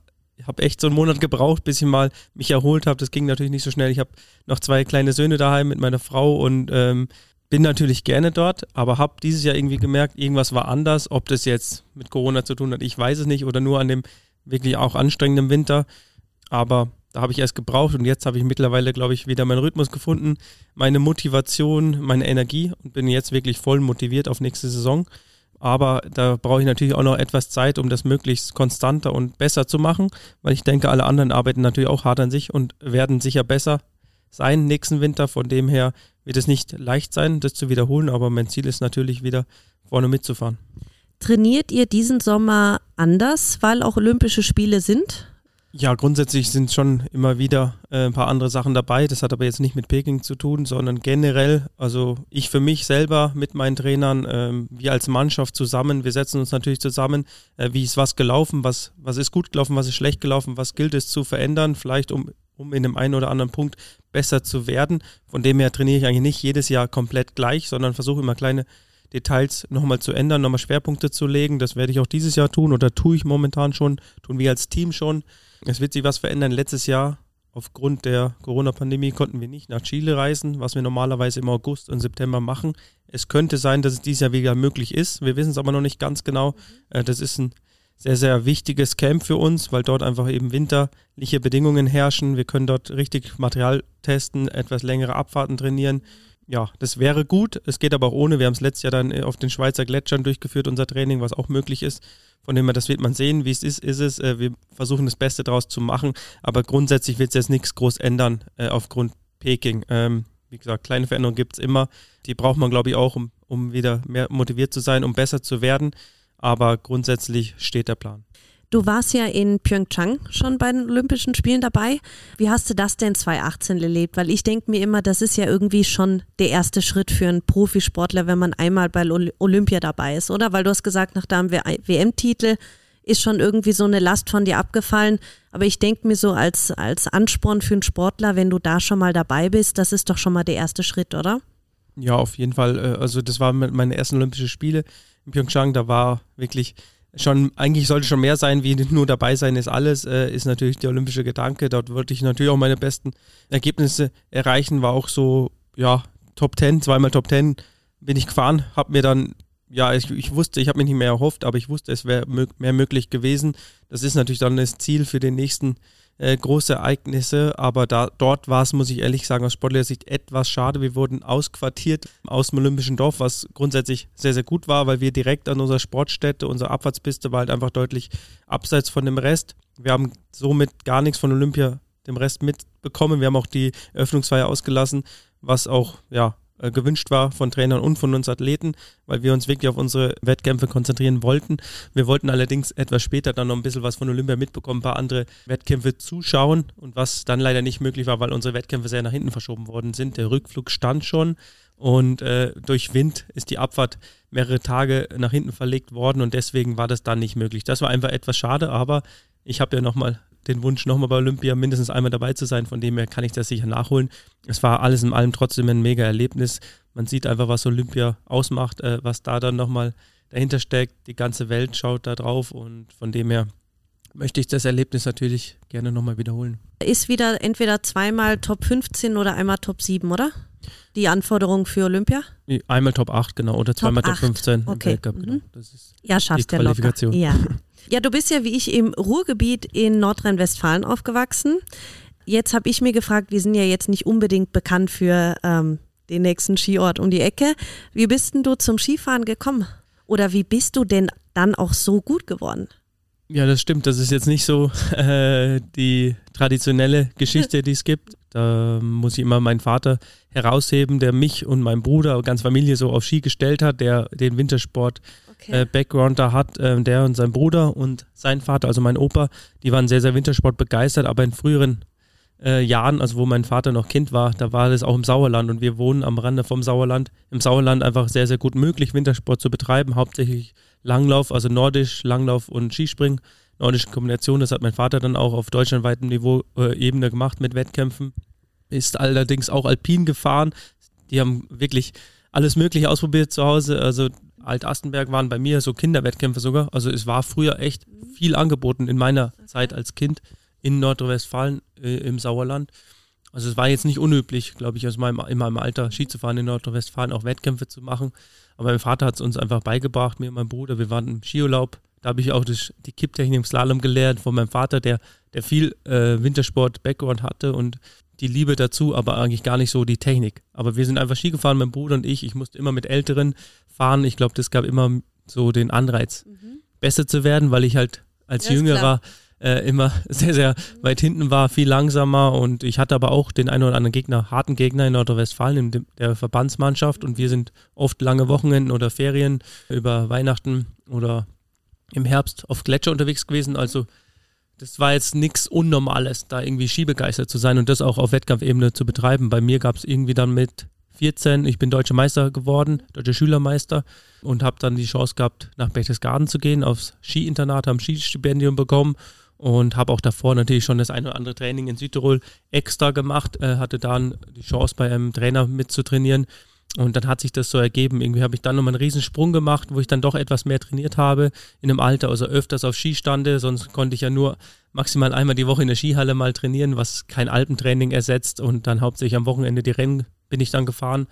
habe echt so einen Monat gebraucht, bis ich mal mich erholt habe. Das ging natürlich nicht so schnell. Ich habe noch zwei kleine Söhne daheim mit meiner Frau und ähm, bin natürlich gerne dort, aber habe dieses Jahr irgendwie gemerkt, irgendwas war anders. Ob das jetzt mit Corona zu tun hat, ich weiß es nicht oder nur an dem wirklich auch anstrengenden Winter. Aber da habe ich erst gebraucht und jetzt habe ich mittlerweile, glaube ich, wieder meinen Rhythmus gefunden, meine Motivation, meine Energie und bin jetzt wirklich voll motiviert auf nächste Saison. Aber da brauche ich natürlich auch noch etwas Zeit, um das möglichst konstanter und besser zu machen, weil ich denke, alle anderen arbeiten natürlich auch hart an sich und werden sicher besser sein nächsten Winter. Von dem her wird es nicht leicht sein, das zu wiederholen, aber mein Ziel ist natürlich wieder vorne mitzufahren. Trainiert ihr diesen Sommer anders, weil auch Olympische Spiele sind? Ja, grundsätzlich sind schon immer wieder äh, ein paar andere Sachen dabei. Das hat aber jetzt nicht mit Peking zu tun, sondern generell, also ich für mich selber mit meinen Trainern, ähm, wir als Mannschaft zusammen, wir setzen uns natürlich zusammen, äh, wie ist was gelaufen, was, was ist gut gelaufen, was ist schlecht gelaufen, was gilt es zu verändern, vielleicht um, um in dem einen oder anderen Punkt besser zu werden. Von dem her trainiere ich eigentlich nicht jedes Jahr komplett gleich, sondern versuche immer kleine Details nochmal zu ändern, nochmal Schwerpunkte zu legen. Das werde ich auch dieses Jahr tun oder tue ich momentan schon, tun wir als Team schon. Es wird sich was verändern. Letztes Jahr, aufgrund der Corona-Pandemie, konnten wir nicht nach Chile reisen, was wir normalerweise im August und September machen. Es könnte sein, dass es dieses Jahr wieder möglich ist. Wir wissen es aber noch nicht ganz genau. Äh, das ist ein sehr, sehr wichtiges Camp für uns, weil dort einfach eben winterliche Bedingungen herrschen. Wir können dort richtig Material testen, etwas längere Abfahrten trainieren. Ja, das wäre gut. Es geht aber auch ohne. Wir haben es letztes Jahr dann auf den Schweizer Gletschern durchgeführt, unser Training, was auch möglich ist. Von dem her, das wird man sehen, wie es ist, ist es. Äh, wir versuchen das Beste daraus zu machen, aber grundsätzlich wird es jetzt nichts groß ändern äh, aufgrund Peking. Ähm, wie gesagt, kleine Veränderungen gibt es immer. Die braucht man, glaube ich, auch, um, um wieder mehr motiviert zu sein, um besser zu werden. Aber grundsätzlich steht der Plan. Du warst ja in Pyeongchang schon bei den Olympischen Spielen dabei. Wie hast du das denn 2018 erlebt? Weil ich denke mir immer, das ist ja irgendwie schon der erste Schritt für einen Profisportler, wenn man einmal bei Olympia dabei ist, oder? Weil du hast gesagt, nach deinem WM-Titel ist schon irgendwie so eine Last von dir abgefallen. Aber ich denke mir so als, als Ansporn für einen Sportler, wenn du da schon mal dabei bist, das ist doch schon mal der erste Schritt, oder? Ja, auf jeden Fall. Äh, also das waren meine ersten Olympischen Spiele in Pyeongchang. Da war wirklich schon, eigentlich sollte schon mehr sein, wie nur dabei sein ist alles, äh, ist natürlich der olympische Gedanke. Dort wollte ich natürlich auch meine besten Ergebnisse erreichen, war auch so, ja, Top 10, zweimal Top 10 bin ich gefahren, habe mir dann, ja, ich, ich wusste, ich habe mich nicht mehr erhofft, aber ich wusste, es wäre mehr möglich gewesen. Das ist natürlich dann das Ziel für den nächsten äh, große Ereignisse, aber da, dort war es, muss ich ehrlich sagen, aus sportlicher Sicht etwas schade. Wir wurden ausquartiert aus dem Olympischen Dorf, was grundsätzlich sehr, sehr gut war, weil wir direkt an unserer Sportstätte, unsere Abfahrtspiste war halt einfach deutlich abseits von dem Rest. Wir haben somit gar nichts von Olympia dem Rest mitbekommen. Wir haben auch die Öffnungsfeier ausgelassen, was auch, ja, äh, gewünscht war von Trainern und von uns Athleten, weil wir uns wirklich auf unsere Wettkämpfe konzentrieren wollten. Wir wollten allerdings etwas später dann noch ein bisschen was von Olympia mitbekommen, ein paar andere Wettkämpfe zuschauen und was dann leider nicht möglich war, weil unsere Wettkämpfe sehr nach hinten verschoben worden sind. Der Rückflug stand schon und äh, durch Wind ist die Abfahrt mehrere Tage nach hinten verlegt worden und deswegen war das dann nicht möglich. Das war einfach etwas schade, aber ich habe ja nochmal den Wunsch, nochmal bei Olympia mindestens einmal dabei zu sein. Von dem her kann ich das sicher nachholen. Es war alles in allem trotzdem ein mega Erlebnis. Man sieht einfach, was Olympia ausmacht, äh, was da dann nochmal dahinter steckt. Die ganze Welt schaut da drauf und von dem her möchte ich das Erlebnis natürlich gerne nochmal wiederholen. Ist wieder entweder zweimal Top 15 oder einmal Top 7, oder? Die Anforderung für Olympia? Einmal Top 8, genau, oder zweimal Top, Top 15 okay. Weltcup, genau. Mhm. Das ist ja, schaffst der locker. Ja. (laughs) Ja, du bist ja wie ich im Ruhrgebiet in Nordrhein-Westfalen aufgewachsen. Jetzt habe ich mir gefragt, wir sind ja jetzt nicht unbedingt bekannt für ähm, den nächsten Skiort um die Ecke. Wie bist denn du zum Skifahren gekommen? Oder wie bist du denn dann auch so gut geworden. Ja, das stimmt. Das ist jetzt nicht so (laughs) äh, die traditionelle Geschichte, die es gibt. Da muss ich immer meinen Vater herausheben, der mich und meinen Bruder und ganz Familie so auf Ski gestellt hat, der den Wintersport Okay. äh, da hat, äh, der und sein Bruder und sein Vater, also mein Opa, die waren sehr, sehr Wintersport begeistert, aber in früheren äh, Jahren, also wo mein Vater noch Kind war, da war das auch im Sauerland und wir wohnen am Rande vom Sauerland. Im Sauerland einfach sehr, sehr gut möglich, Wintersport zu betreiben, hauptsächlich Langlauf, also Nordisch, Langlauf und Skispringen. Nordische Kombination, das hat mein Vater dann auch auf deutschlandweitem Niveau äh, Ebene gemacht mit Wettkämpfen. Ist allerdings auch alpin gefahren. Die haben wirklich alles Mögliche ausprobiert zu Hause. Also Alt-Astenberg waren bei mir so Kinderwettkämpfe sogar. Also es war früher echt viel angeboten in meiner Zeit als Kind in Nordrhein-Westfalen äh, im Sauerland. Also es war jetzt nicht unüblich, glaube ich, aus meinem, in meinem Alter Ski zu fahren in Nordrhein-Westfalen, auch Wettkämpfe zu machen. Aber mein Vater hat es uns einfach beigebracht, mir und meinem Bruder. Wir waren im Skiurlaub. Da habe ich auch das, die Kipptechnik im Slalom gelernt von meinem Vater, der, der viel äh, Wintersport-Background hatte und die Liebe dazu, aber eigentlich gar nicht so die Technik. Aber wir sind einfach Ski gefahren, mein Bruder und ich. Ich musste immer mit Älteren fahren. Ich glaube, das gab immer so den Anreiz, besser zu werden, weil ich halt als ist Jüngerer äh, immer (laughs) sehr, sehr weit hinten war, viel langsamer und ich hatte aber auch den einen oder anderen Gegner, harten Gegner in Nordrhein-Westfalen in der Verbandsmannschaft und wir sind oft lange Wochenenden oder Ferien über Weihnachten oder im Herbst auf Gletscher unterwegs gewesen. Also das war jetzt nichts Unnormales, da irgendwie skibegeistert zu sein und das auch auf Wettkampfebene zu betreiben. Bei mir gab es irgendwie dann mit 14, ich bin deutscher Meister geworden, deutscher Schülermeister und habe dann die Chance gehabt, nach Berchtesgaden zu gehen, aufs Skiinternat, habe ein Skistipendium bekommen und habe auch davor natürlich schon das ein oder andere Training in Südtirol extra gemacht, äh, hatte dann die Chance bei einem Trainer mitzutrainieren. Und dann hat sich das so ergeben. Irgendwie habe ich dann nochmal einen Riesensprung gemacht, wo ich dann doch etwas mehr trainiert habe in einem Alter, also öfters auf Ski stande, sonst konnte ich ja nur maximal einmal die Woche in der Skihalle mal trainieren, was kein Alpentraining ersetzt. Und dann hauptsächlich am Wochenende die Rennen bin ich dann gefahren.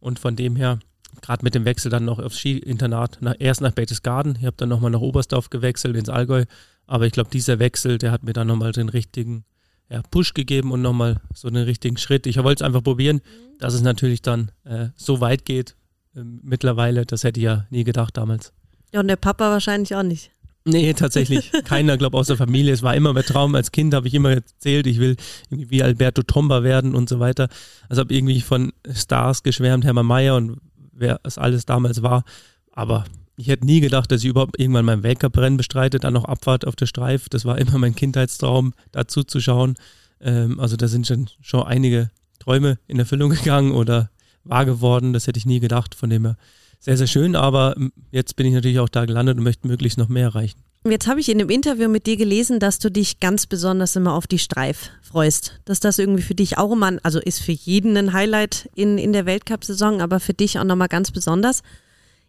Und von dem her gerade mit dem Wechsel dann noch aufs Skiinternat, nach, erst nach Berchtesgaden, ich habe dann nochmal nach Oberstdorf gewechselt ins Allgäu, aber ich glaube, dieser Wechsel, der hat mir dann nochmal den richtigen ja, Push gegeben und nochmal so einen richtigen Schritt. Ich wollte es einfach probieren, dass es natürlich dann äh, so weit geht ähm, mittlerweile, das hätte ich ja nie gedacht damals. Ja, und der Papa wahrscheinlich auch nicht. Nee, tatsächlich. (laughs) Keiner, glaube aus der Familie. Es war immer mein Traum. Als Kind habe ich immer erzählt, ich will irgendwie wie Alberto Tomba werden und so weiter. Also habe irgendwie von Stars geschwärmt, Hermann Mayer und wer es alles damals war. Aber ich hätte nie gedacht, dass ich überhaupt irgendwann mein Weltcuprennen bestreite, dann noch Abfahrt auf der Streif. Das war immer mein Kindheitstraum, dazu zu schauen. Ähm, also da sind schon, schon einige Träume in Erfüllung gegangen oder wahr geworden. Das hätte ich nie gedacht. Von dem her sehr, sehr schön. Aber ähm, jetzt bin ich natürlich auch da gelandet und möchte möglichst noch mehr erreichen. Jetzt habe ich in dem Interview mit dir gelesen, dass du dich ganz besonders immer auf die Streif freust. Dass das irgendwie für dich auch immer, also ist für jeden ein Highlight in, in der Weltcup-Saison, aber für dich auch nochmal ganz besonders.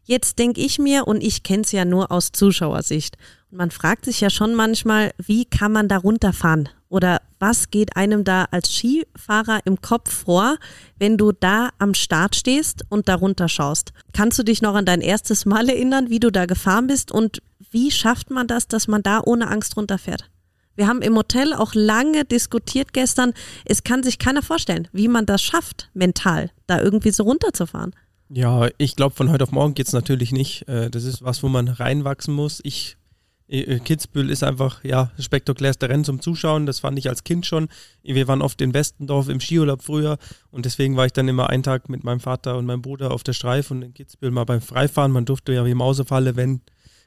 Jetzt denke ich mir, und ich kenne es ja nur aus Zuschauersicht, und man fragt sich ja schon manchmal, wie kann man da runterfahren? Oder was geht einem da als Skifahrer im Kopf vor, wenn du da am Start stehst und da runterschaust? Kannst du dich noch an dein erstes Mal erinnern, wie du da gefahren bist und wie schafft man das, dass man da ohne Angst runterfährt? Wir haben im Hotel auch lange diskutiert gestern. Es kann sich keiner vorstellen, wie man das schafft, mental, da irgendwie so runterzufahren. Ja, ich glaube, von heute auf morgen geht's natürlich nicht. Äh, Das ist was, wo man reinwachsen muss. Ich, äh, Kitzbühel ist einfach, ja, das spektakulärste Rennen zum Zuschauen. Das fand ich als Kind schon. Wir waren oft in Westendorf im Skiurlaub früher und deswegen war ich dann immer einen Tag mit meinem Vater und meinem Bruder auf der Streif und in Kitzbühel mal beim Freifahren. Man durfte ja wie Mausefalle, wenn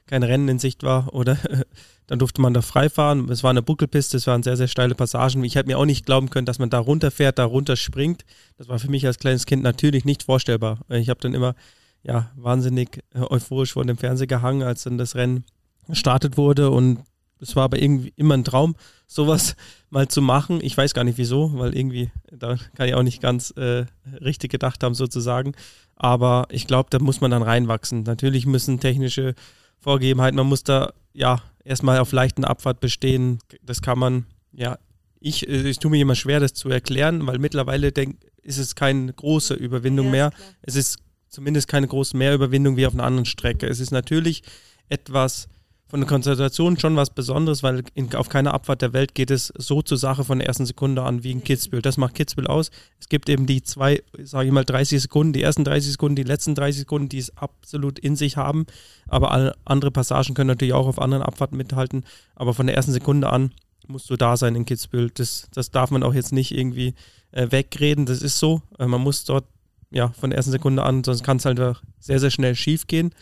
kein Rennen in Sicht war oder (laughs) dann durfte man da frei fahren. Es war eine Buckelpiste, es waren sehr, sehr steile Passagen. Ich hätte mir auch nicht glauben können, dass man da runterfährt, da runterspringt. Das war für mich als kleines Kind natürlich nicht vorstellbar. Ich habe dann immer ja, wahnsinnig äh, euphorisch vor dem Fernseher gehangen, als dann das Rennen gestartet wurde und es war aber irgendwie immer ein Traum, sowas (laughs) mal zu machen. Ich weiß gar nicht wieso, weil irgendwie, da kann ich auch nicht ganz äh, richtig gedacht haben sozusagen. Aber ich glaube, da muss man dann reinwachsen. Natürlich müssen technische Vorgegebenheiten, man muss da ja erstmal auf leichten Abfahrt bestehen. Das kann man, ja, ich, äh, ich tue mir immer schwer, das zu erklären, weil mittlerweile denk, ist es keine große Überwindung mehr. Es ist zumindest keine große Mehrüberwindung wie auf einer anderen Strecke. Es ist natürlich etwas von der Konzentration schon was Besonderes, weil in, auf keiner Abfahrt der Welt geht es so zur Sache von der ersten Sekunde an wie in Kitzbühel. Das macht Kitzbühel aus. Es gibt eben die zwei, sage ich mal, 30 Sekunden, die ersten 30 Sekunden, die letzten 30 Sekunden, die es absolut in sich haben. Aber alle andere Passagen können natürlich auch auf anderen Abfahrten mithalten. Aber von der ersten Sekunde an musst du da sein in Kitzbühel. Das, das darf man auch jetzt nicht irgendwie äh, wegreden. Das ist so. Äh, man muss dort ja von der ersten Sekunde an, sonst kann es halt sehr, sehr schnell schief gehen.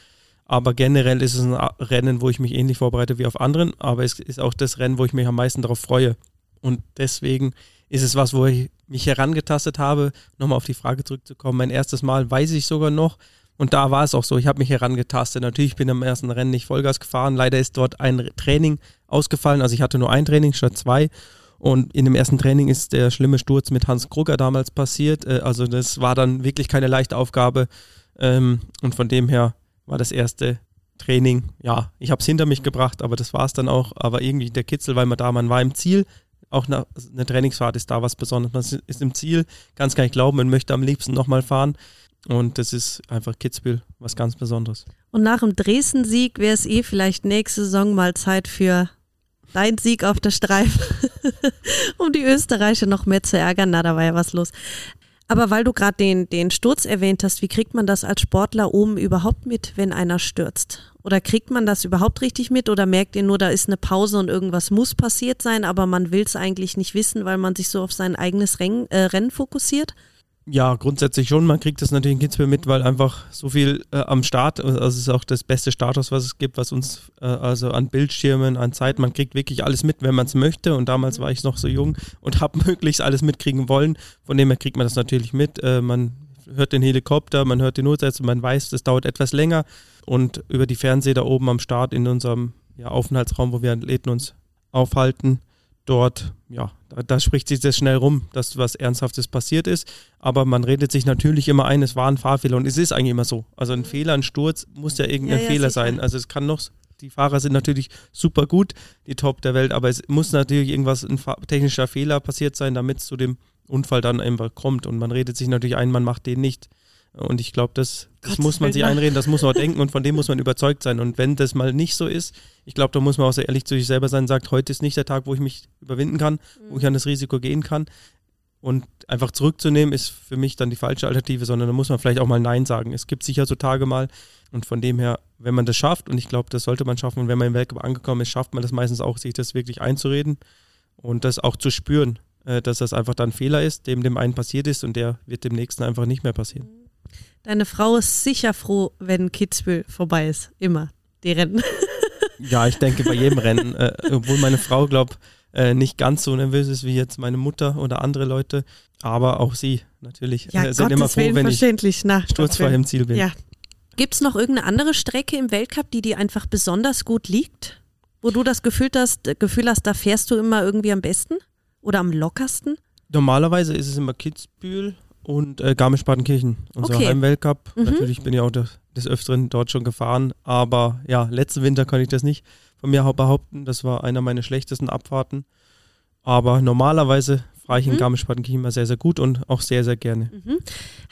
Aber generell ist es ein Rennen, wo ich mich ähnlich vorbereite wie auf anderen. Aber es ist auch das Rennen, wo ich mich am meisten darauf freue. Und deswegen ist es was, wo ich mich herangetastet habe, nochmal auf die Frage zurückzukommen. Mein erstes Mal weiß ich sogar noch. Und da war es auch so, ich habe mich herangetastet. Natürlich bin ich am ersten Rennen nicht Vollgas gefahren. Leider ist dort ein Training ausgefallen. Also ich hatte nur ein Training statt zwei. Und in dem ersten Training ist der schlimme Sturz mit Hans Krugger damals passiert. Äh, also das war dann wirklich keine leichte Aufgabe. Ähm, und von dem her war das erste Training. Ja, ich habe es hinter mich gebracht, aber das war es dann auch. Aber irgendwie der Kitzel, weil man da, man war im Ziel. Auch eine, Trainingsfahrt ist da was Besonderes. Man ist im Ziel, kann es gar nicht glauben, man möchte am liebsten nochmal fahren. Und das ist einfach Kitzbühel, was ganz Besonderes. Und nach dem Dresden-Sieg wäre es eh vielleicht nächste Saison mal Zeit für dein Sieg auf der Streife, (laughs) um die Österreicher noch mehr zu ärgern. Na, da war ja was los. Aber weil du gerade den, den Sturz erwähnt hast, wie kriegt man das als Sportler oben überhaupt mit, wenn einer stürzt? Oder kriegt man das überhaupt richtig mit oder merkt ihr nur, da ist eine Pause und irgendwas muss passiert sein, aber man will es eigentlich nicht wissen, weil man sich so auf sein eigenes Rennen, äh, Rennen fokussiert? Ja, grundsätzlich schon. Man kriegt das natürlich in Kitzbühel mit, weil einfach so viel äh, am Start, also es ist auch das beste Status, was es gibt, was uns, äh, also an Bildschirmen, an Zeit, man kriegt wirklich alles mit, wenn man es möchte. Und damals war ich noch so jung und (laughs) habe möglichst alles mitkriegen wollen. Von dem her kriegt man das natürlich mit. Äh, man hört den Helikopter, man hört die Notsätze, man weiß, das dauert etwas länger. Und über die Fernseher da oben am Start in unserem ja, Aufenthaltsraum, wo wir Athleten uns aufhalten, dort, ja, da, da, spricht sich das schnell rum, dass was Ernsthaftes passiert ist. Aber man redet sich natürlich immer ein, es war ein Fahrfehler und es ist eigentlich immer so. Also ein Fehler, ein Sturz muss ja irgendein ja, ja, Fehler sicher. sein. Also es kann noch, die Fahrer sind natürlich super gut, die Top der Welt, aber es muss natürlich irgendwas, ein technischer Fehler passiert sein, damit es zu dem Unfall dann einfach kommt. Und man redet sich natürlich ein, man macht den nicht. Und ich glaube, das, das muss man sich einreden, das muss man denken und von dem muss man überzeugt sein. Und wenn das mal nicht so ist, ich glaube, da muss man auch sehr ehrlich zu sich selber sein und sagt, heute ist nicht der Tag, wo ich mich überwinden kann, wo ich an das Risiko gehen kann. Und einfach zurückzunehmen, ist für mich dann die falsche Alternative, sondern da muss man vielleicht auch mal Nein sagen. Es gibt sicher so Tage mal. Und von dem her, wenn man das schafft, und ich glaube, das sollte man schaffen, und wenn man im Weltcup angekommen ist, schafft man das meistens auch, sich das wirklich einzureden und das auch zu spüren, äh, dass das einfach dann ein Fehler ist, dem dem einen passiert ist und der wird dem nächsten einfach nicht mehr passieren. Deine Frau ist sicher froh, wenn Kitzbühel vorbei ist. Immer. Die Rennen. (laughs) Ja, ich denke bei jedem Rennen. Äh, obwohl meine Frau, glaube äh, nicht ganz so nervös ist wie jetzt meine Mutter oder andere Leute. Aber auch sie natürlich ja, äh, sind Gottes immer froh, wenn ich Na, sturzfrei im Ziel bin. Ja. Gibt es noch irgendeine andere Strecke im Weltcup, die dir einfach besonders gut liegt? Wo du das Gefühl hast, Gefühl hast, da fährst du immer irgendwie am besten oder am lockersten? Normalerweise ist es immer Kitzbühel und äh, Garmisch-Partenkirchen, unser Okay. Heimweltcup. Mhm. Natürlich bin ich auch des, des Öfteren dort schon gefahren, aber ja, letzten Winter konnte ich das nicht von mir behaupten. Das war einer meiner schlechtesten Abfahrten. Aber normalerweise fahre ich in Mhm. Garmisch-Partenkirchen immer sehr, sehr gut und auch sehr, sehr gerne. Mhm.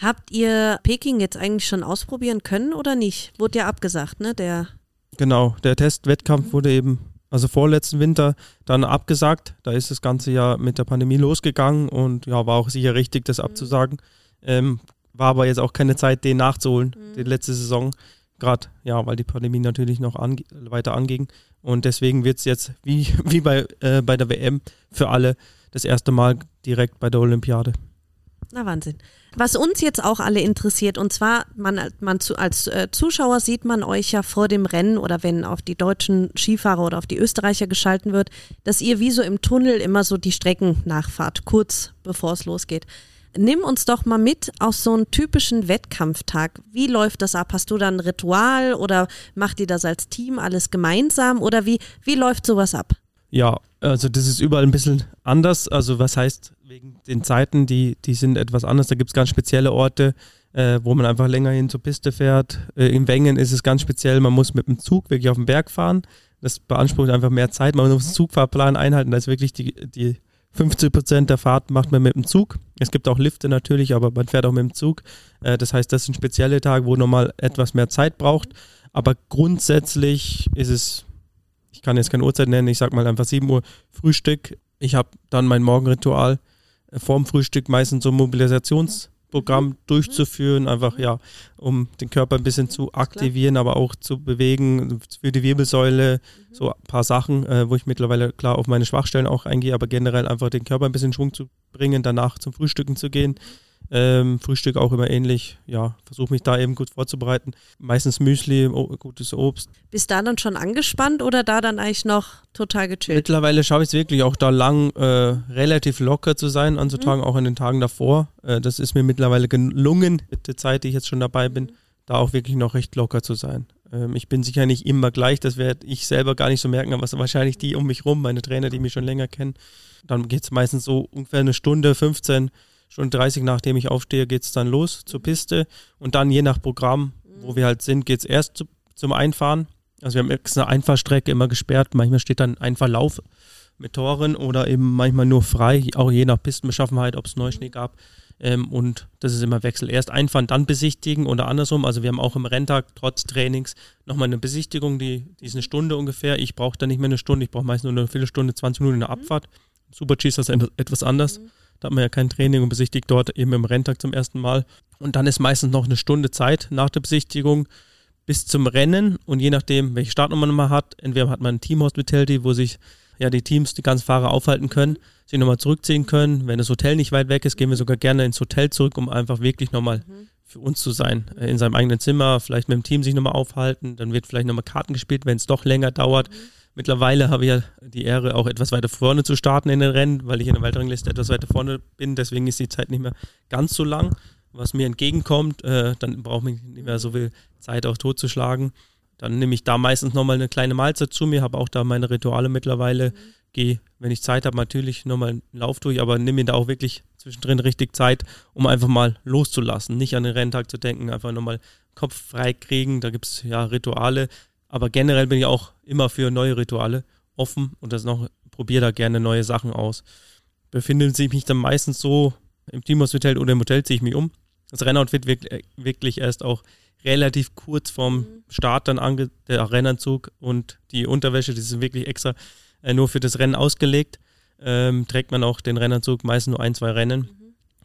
Habt ihr Peking jetzt eigentlich schon ausprobieren können oder nicht? Wurde ja abgesagt, ne? Der Genau, der Testwettkampf wurde eben, also vorletzten Winter, dann abgesagt. Da ist das ganze Jahr mit der Pandemie losgegangen und ja, war auch sicher richtig, das abzusagen. Ähm, war aber jetzt auch keine Zeit, den nachzuholen, die letzte Saison. Gerade, ja, weil die Pandemie natürlich noch ange weiter anging. Und deswegen wird es jetzt, wie, (laughs) wie bei, äh, bei der WM, für alle das erste Mal direkt bei der Olympiade. Na Wahnsinn. Was uns jetzt auch alle interessiert, und zwar, man, man zu, als äh, Zuschauer sieht man euch ja vor dem Rennen oder wenn auf die deutschen Skifahrer oder auf die Österreicher geschalten wird, dass ihr wie so im Tunnel immer so die Strecken nachfahrt, kurz bevor es losgeht. Nimm uns doch mal mit aus so einem typischen Wettkampftag. Wie läuft das ab? Hast du da ein Ritual oder macht ihr das als Team alles gemeinsam oder wie, wie läuft sowas ab? Ja, also das ist überall ein bisschen anders. Also was heißt, wegen den Zeiten, die, die sind etwas anders. Da gibt es ganz spezielle Orte, äh, wo man einfach länger hin zur Piste fährt. Äh, in Wengen ist es ganz speziell, man muss mit dem Zug wirklich auf den Berg fahren. Das beansprucht einfach mehr Zeit. Man muss den Zugfahrplan einhalten. Da ist wirklich die, die 50 Prozent der Fahrt macht man mit dem Zug. Es gibt auch Lifte natürlich, aber man fährt auch mit dem Zug. Äh, das heißt, das sind spezielle Tage, wo nochmal etwas mehr Zeit braucht. Aber grundsätzlich ist es ich kann jetzt keine Uhrzeit nennen, ich sag mal einfach 7 Uhr Frühstück. Ich habe dann mein Morgenritual vorm Frühstück meistens so ein Mobilisationsprogramm durchzuführen, einfach ja, um den Körper ein bisschen zu aktivieren, aber auch zu bewegen für die Wirbelsäule, so ein paar Sachen, äh, wo ich mittlerweile klar auf meine Schwachstellen auch eingehe, aber generell einfach den Körper ein bisschen in Schwung zu bringen, danach zum Frühstücken zu gehen. Ähm, Frühstück auch immer ähnlich. Ja, versuche mich da eben gut vorzubereiten. Meistens Müsli, gutes Obst. Bist da dann schon angespannt oder da dann eigentlich noch total gechillt? Mittlerweile schaffe ich es wirklich auch da lang äh, relativ locker zu sein an so Tagen, auch an den Tagen davor. Äh, das ist mir mittlerweile gelungen, mit der Zeit, die ich jetzt schon dabei bin, da auch wirklich noch recht locker zu sein. Ähm, ich bin sicher nicht immer gleich, das werde ich selber gar nicht so merken, aber wahrscheinlich die um mich rum, meine Trainer, die mich schon länger kennen. Dann geht es meistens so ungefähr eine Stunde, 15 schon 30 nachdem ich aufstehe, geht es dann los zur Piste und dann je nach Programm, wo wir halt sind, geht es erst zu, zum Einfahren. Also wir haben extra eine Einfahrstrecke immer gesperrt, manchmal steht dann ein Verlauf mit Toren oder eben manchmal nur frei, auch je nach Pistenbeschaffenheit, ob es Neuschnee gab. Ähm, und das ist immer Wechsel. Erst einfahren, dann besichtigen oder andersrum. Also wir haben auch im Renntag trotz Trainings nochmal eine Besichtigung, die, die ist eine Stunde ungefähr. Ich brauche da nicht mehr eine Stunde, ich brauche meist nur eine Viertelstunde, 20 Minuten in der Abfahrt. Super G ist das etwas anders. Da hat man ja kein Training und besichtigt dort eben im Renntag zum ersten Mal. Und dann ist meistens noch eine Stunde Zeit nach der Besichtigung bis zum Rennen. Und je nachdem, welche Startnummer man hat, entweder hat man ein Team Hospitality, wo sich ja die Teams, die ganzen Fahrer aufhalten können, sich nochmal zurückziehen können. Wenn das Hotel nicht weit weg ist, gehen wir sogar gerne ins Hotel zurück, um einfach wirklich nochmal für uns zu sein. Äh, In seinem eigenen Zimmer, vielleicht mit dem Team sich nochmal aufhalten. Dann wird vielleicht nochmal Karten gespielt, wenn es doch länger dauert. Mittlerweile habe ich ja die Ehre, auch etwas weiter vorne zu starten in den Rennen, weil ich in der Weltrangliste etwas weiter vorne bin. Deswegen ist die Zeit nicht mehr ganz so lang. Was mir entgegenkommt, äh, dann brauche ich nicht mehr so viel Zeit auch totzuschlagen. Dann nehme ich da meistens nochmal eine kleine Mahlzeit zu mir, habe auch da meine Rituale mittlerweile. Gehe, wenn ich Zeit habe, natürlich nochmal einen Lauf durch, aber nehme mir da auch wirklich zwischendrin richtig Zeit, um einfach mal loszulassen. Nicht an den Renntag zu denken, einfach nochmal Kopf frei kriegen. Da gibt es ja Rituale, aber generell bin ich auch immer für neue Rituale offen und das noch probiere da gerne neue Sachen aus. Befindet sich mich dann meistens so im Teamhospital oder im Hotel ziehe ich mich um. Das Rennoutfit wird äh, wirklich erst auch relativ kurz vorm Start dann ange der Rennanzug und die Unterwäsche, die ist wirklich extra äh, nur für das Rennen ausgelegt. Ähm, trägt man auch den Rennanzug meistens nur ein, zwei Rennen.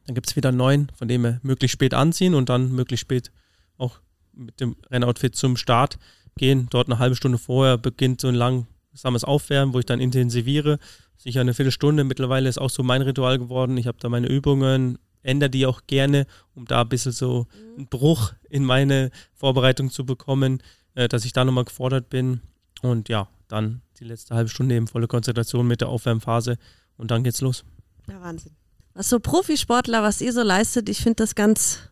Dann gibt es wieder neuen, von dem wir möglichst spät anziehen und dann möglichst spät auch mit dem Rennoutfit zum Start gehen. Dort eine halbe Stunde vorher beginnt so ein langsames Aufwärmen, wo ich dann intensiviere. Sicher eine Viertelstunde. Mittlerweile ist auch so mein Ritual geworden. Ich habe da meine Übungen, ändere die auch gerne, um da ein bisschen so einen Bruch in meine Vorbereitung zu bekommen, äh, dass ich da nochmal gefordert bin. Und ja, dann die letzte halbe Stunde eben volle Konzentration mit der Aufwärmphase und dann geht's los. Ja, Wahnsinn. Was so Profisportler, was ihr so leistet, ich finde das ganz,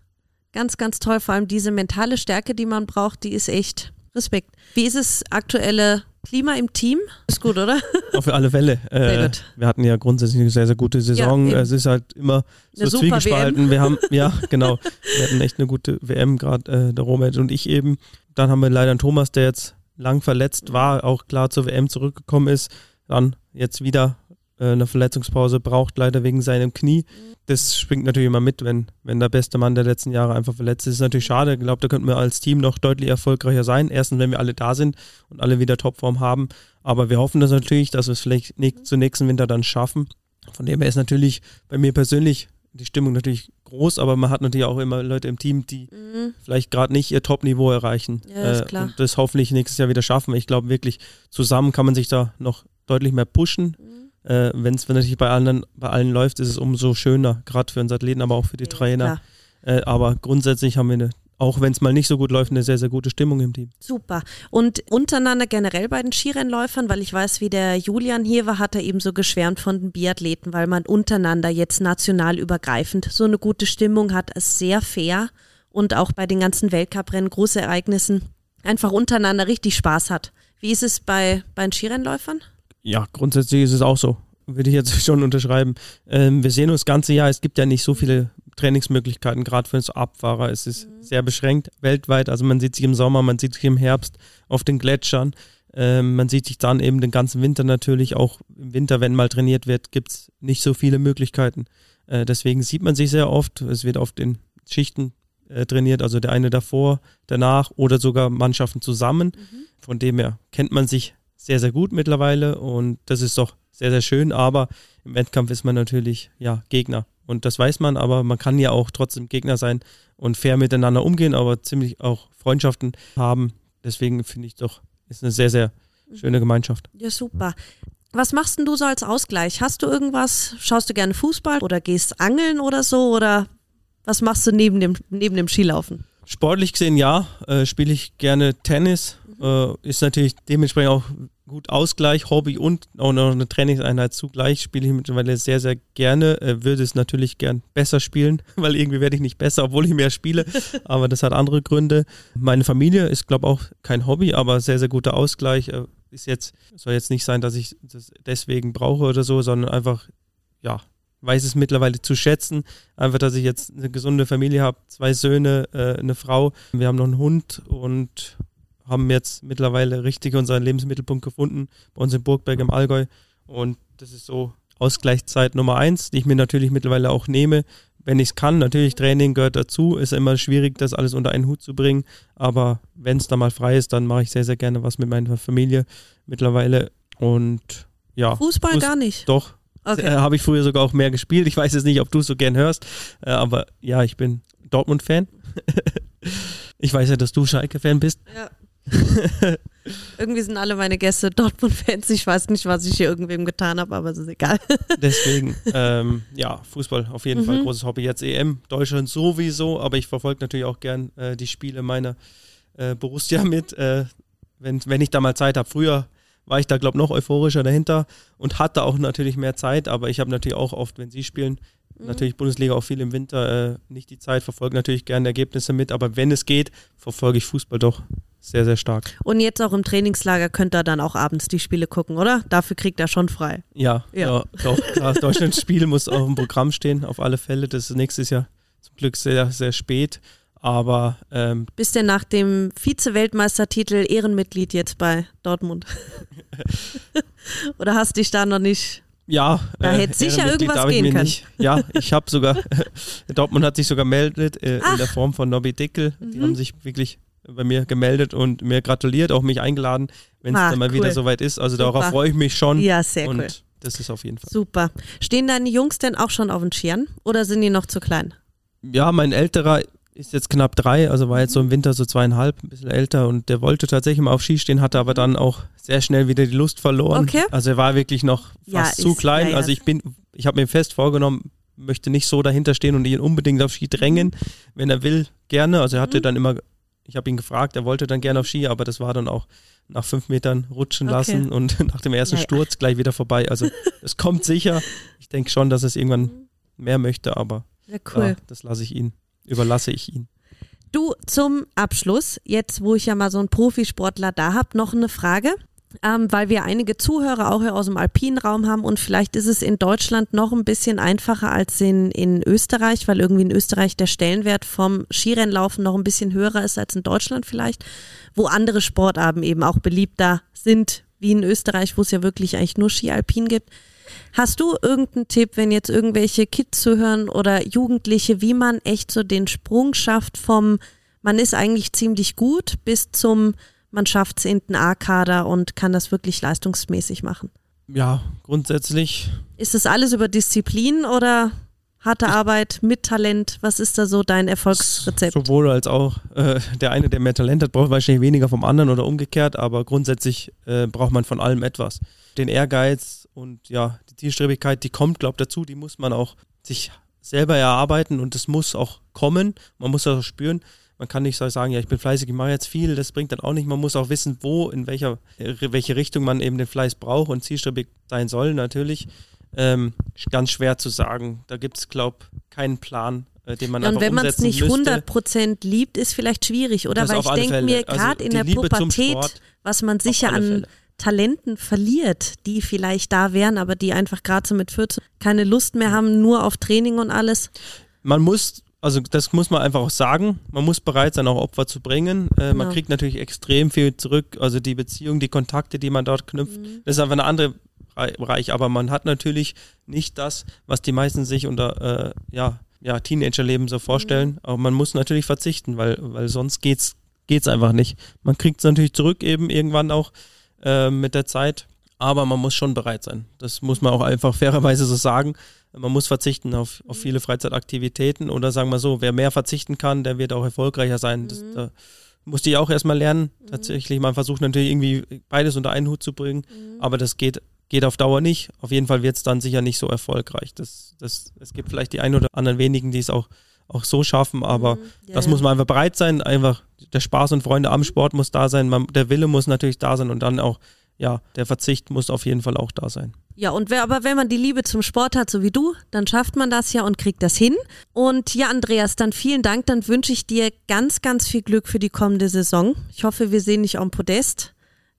ganz, ganz toll. Vor allem diese mentale Stärke, die man braucht, die ist echt Respekt. Wie ist das aktuelle Klima im Team? Ist gut, oder? Auf alle Fälle. (laughs) Sehr Äh, gut. wir hatten ja grundsätzlich eine sehr, sehr gute Saison. eben. es ist halt immer so Eine super zwiegespalten. Wir haben, ja, (laughs) genau. Wir hatten echt eine gute WM, gerade äh, der Romet und ich eben. Dann haben wir leider einen Thomas, der jetzt lang verletzt war, auch klar zur WM zurückgekommen ist. Dann jetzt wieder eine Verletzungspause braucht, leider wegen seinem Knie. Das schwingt natürlich immer mit, wenn, wenn der beste Mann der letzten Jahre einfach verletzt ist. Das ist natürlich schade. Ich glaube, da könnten wir als Team noch deutlich erfolgreicher sein. Erstens, wenn wir alle da sind und alle wieder Topform haben. Aber wir hoffen das natürlich, dass wir es vielleicht nicht zu nächsten Winter dann schaffen. Von dem her ist natürlich bei mir persönlich die Stimmung natürlich groß, aber man hat natürlich auch immer Leute im Team, die vielleicht gerade nicht ihr Top-Niveau erreichen. Mhm. Ja, ist Äh, klar. Und das hoffentlich nächstes Jahr wieder schaffen. Ich glaube wirklich, zusammen kann man sich da noch deutlich mehr pushen. Mhm. Äh, Wenn es natürlich bei allen, bei allen läuft, ist es umso schöner, gerade für uns Athleten, aber auch für die Trainer. Klar. Äh, aber grundsätzlich haben wir eine, auch wenn es mal nicht so gut läuft, eine sehr, sehr gute Stimmung im Team. Super. Und untereinander generell bei den Skirennläufern, weil ich weiß, wie der Julian hier war, hat er eben so geschwärmt von den Biathleten, weil man untereinander jetzt national übergreifend so eine gute Stimmung hat, ist sehr fair und auch bei den ganzen Weltcuprennen, Großereignissen einfach untereinander richtig Spaß hat. Wie ist es bei, bei den Skirennläufern? Ja, grundsätzlich ist es auch so. Würde ich jetzt (laughs) schon unterschreiben. Ähm, wir sehen uns das ganze Jahr, es gibt ja nicht so viele Trainingsmöglichkeiten, gerade für uns Abfahrer. Es ist sehr beschränkt weltweit. Also man sieht sich im Sommer, man sieht sich im Herbst auf den Gletschern. Ähm, man sieht sich dann eben den ganzen Winter natürlich. Auch im Winter, wenn mal trainiert wird, gibt es nicht so viele Möglichkeiten. Äh, deswegen sieht man sich sehr oft. Es wird oft in Schichten äh, trainiert, also der eine davor, danach oder sogar Mannschaften zusammen. Von dem her kennt man sich sehr, sehr gut mittlerweile und das ist doch sehr, sehr schön, aber im Wettkampf ist man natürlich, ja, Gegner. Und das weiß man, aber man kann ja auch trotzdem Gegner sein und fair miteinander umgehen, aber ziemlich auch Freundschaften haben. Deswegen finde ich doch, ist eine sehr, sehr schöne Gemeinschaft. Ja, super. Was machst denn du so als Ausgleich? Hast du irgendwas? Schaust du gerne Fußball oder gehst angeln oder so? Oder was machst du neben dem, neben dem Skilaufen? Sportlich gesehen ja, äh, spiele ich gerne Tennis. Äh, ist natürlich dementsprechend auch gut Ausgleich, Hobby und auch noch eine Trainingseinheit zugleich. Spiele ich mittlerweile sehr, sehr gerne. Äh, würde es natürlich gern besser spielen, (laughs) weil irgendwie werde ich nicht besser, obwohl ich mehr spiele. (laughs) aber das hat andere Gründe. Meine Familie ist, glaube ich, auch kein Hobby, aber sehr, sehr guter Ausgleich. Äh, ist jetzt, soll jetzt nicht sein, dass ich das deswegen brauche oder so, sondern einfach, ja, weiß es mittlerweile zu schätzen. Einfach, dass ich jetzt eine gesunde Familie habe, zwei Söhne, äh, eine Frau. Wir haben noch einen Hund und haben jetzt mittlerweile richtig unseren Lebensmittelpunkt gefunden bei uns in Burgberg im Allgäu. Und das ist so Ausgleichszeit Nummer eins, die ich mir natürlich mittlerweile auch nehme, wenn ich es kann. Natürlich, Training gehört dazu. Ist immer schwierig, das alles unter einen Hut zu bringen. Aber wenn es da mal frei ist, dann mache ich sehr, sehr gerne was mit meiner Familie mittlerweile. Und ja. Fußball Fuß- gar nicht. Doch. Okay. Äh, Habe ich früher sogar auch mehr gespielt. Ich weiß jetzt nicht, ob du es so gern hörst. Äh, aber ja, ich bin Dortmund-Fan. (laughs) ich weiß ja, dass du Schalke-Fan bist. Ja. (laughs) Irgendwie sind alle meine Gäste Dortmund-Fans. Ich weiß nicht, was ich hier irgendwem getan habe, aber es ist egal. (laughs) Deswegen, ähm, ja, Fußball auf jeden Fall großes Hobby. Jetzt EM, Deutschland sowieso, aber ich verfolge natürlich auch gern äh, die Spiele meiner äh, Borussia mit, äh, wenn, wenn ich da mal Zeit habe. Früher war ich da, glaube ich, noch euphorischer dahinter und hatte auch natürlich mehr Zeit, aber ich habe natürlich auch oft, wenn sie spielen, natürlich Bundesliga auch viel im Winter, äh, nicht die Zeit, verfolge natürlich gerne Ergebnisse mit, aber wenn es geht, verfolge ich Fußball doch sehr, sehr stark. Und jetzt auch im Trainingslager könnt ihr dann auch abends die Spiele gucken, oder? Dafür kriegt er schon frei. Ja, Ja. ja. doch, klar, das (laughs) Deutschlandspiel muss auf dem Programm stehen, auf alle Fälle. Das ist nächstes Jahr zum Glück sehr, sehr spät. Aber ähm, Bist denn nach dem Vize-Weltmeistertitel Ehrenmitglied jetzt bei Dortmund? (laughs) Oder hast dich da noch nicht? ja, Da hätte sicher irgendwas gehen können. Nicht. Ja, ich habe sogar, (laughs) Dortmund hat sich sogar gemeldet äh. Mhm. in der Form von Nobby Dickel. Die haben sich wirklich bei mir gemeldet und mir gratuliert, auch mich eingeladen, wenn es Ah, dann mal cool. wieder soweit ist. Also Super. darauf freue ich mich schon. Ja, sehr und cool. das ist auf jeden Fall. Super. Stehen deine Jungs denn auch schon auf den Skiern oder sind die noch zu klein? Ja, mein älterer ist jetzt knapp drei, also war jetzt so im Winter so zweieinhalb, ein bisschen älter und der wollte tatsächlich mal auf Ski stehen, hatte aber dann auch sehr schnell wieder die Lust verloren. Okay. Also er war wirklich noch Ja, fast zu ist- klein. ja, ja. Also ich bin, ich habe mir fest vorgenommen, möchte nicht so dahinter stehen und ihn unbedingt auf Ski drängen. Wenn er will, gerne. Also er hatte Mhm. dann immer, ich habe ihn gefragt, er wollte dann gerne auf Ski, aber das war dann auch nach fünf Metern rutschen Okay. lassen und (laughs) nach dem ersten Ja, ja. Sturz gleich wieder vorbei. Also (laughs) es kommt sicher. Ich denke schon, dass es irgendwann mehr möchte, aber Ja, cool. ja, das lasse ich ihn, überlasse ich ihn. Du, zum Abschluss, jetzt wo ich ja mal so einen Profisportler da habe, noch eine Frage. Ähm, weil wir einige Zuhörer auch hier aus dem alpinen Raum haben und vielleicht ist es in Deutschland noch ein bisschen einfacher als in, in Österreich, weil irgendwie in Österreich der Stellenwert vom Skirennlaufen noch ein bisschen höher ist als in Deutschland vielleicht, wo andere Sportarten eben auch beliebter sind, wie in Österreich, wo es ja wirklich eigentlich nur Ski alpin gibt. Hast du irgendeinen Tipp, wenn jetzt irgendwelche Kids zuhören oder Jugendliche, wie man echt so den Sprung schafft vom, man ist eigentlich ziemlich gut, bis zum, man schafft es in den A-Kader und kann das wirklich leistungsmäßig machen? Ja, grundsätzlich Ist das alles über Disziplin oder harte Arbeit mit Talent? Was ist da so dein Erfolgsrezept? sowohl als auch äh, der eine, der mehr Talent hat, braucht wahrscheinlich weniger vom anderen oder umgekehrt, aber grundsätzlich äh, braucht man von allem etwas. Den Ehrgeiz und ja, die Zielstrebigkeit, die kommt, glaube ich, dazu, die muss man auch sich selber erarbeiten und das muss auch kommen. Man muss das auch spüren. Man kann nicht so sagen, ja, ich bin fleißig, ich mache jetzt viel, das bringt dann auch nicht. Man muss auch wissen, wo, in welcher, äh, welche Richtung man eben den Fleiß braucht und zielstrebig sein soll, natürlich. Ähm, ganz schwer zu sagen. Da gibt es, glaube ich, keinen Plan, äh, den man Ja, und wenn man es nicht müsste. 100% liebt, ist vielleicht schwierig, oder? Das Weil ich denke mir, Also gerade in die der Liebe Pubertät, Sport, was man sicher an Fälle. Talenten verliert, die vielleicht da wären, aber die einfach gerade so mit 14 keine Lust mehr haben, nur auf Training und alles. man muss, also das muss man einfach auch sagen, man muss bereit sein, auch Opfer zu bringen. Äh, Man Ja. kriegt natürlich extrem viel zurück, also die Beziehung, die Kontakte, die man dort knüpft, Mhm. das ist einfach eine andere Rei- Bereich, aber man hat natürlich nicht das, was die meisten sich unter äh, ja, ja, Teenagerleben so vorstellen, Mhm. aber man muss natürlich verzichten, weil, weil sonst geht's geht's einfach nicht. Man kriegt es natürlich zurück eben irgendwann auch, äh, mit der Zeit. Aber man muss schon bereit sein. Das muss man auch einfach fairerweise so sagen. Man muss verzichten auf, auf viele Freizeitaktivitäten oder sagen wir so, wer mehr verzichten kann, der wird auch erfolgreicher sein. Das, da musste ich auch erstmal lernen. Tatsächlich, man versucht natürlich irgendwie beides unter einen Hut zu bringen, aber das geht, geht auf Dauer nicht. Auf jeden Fall wird es dann sicher nicht so erfolgreich. Das, das, es gibt vielleicht die ein oder anderen wenigen, die es auch, auch so schaffen, aber Ja, das ja. muss man einfach bereit sein. Einfach der Spaß und Freunde am Sport muss da sein, man, der Wille muss natürlich da sein und dann auch, ja, der Verzicht muss auf jeden Fall auch da sein. Ja, und wer, aber wenn man die Liebe zum Sport hat, so wie du, dann schafft man das ja und kriegt das hin. Und ja, Andreas, dann vielen Dank. Dann wünsche ich dir ganz, ganz viel Glück für die kommende Saison. Ich hoffe, wir sehen dich am Podest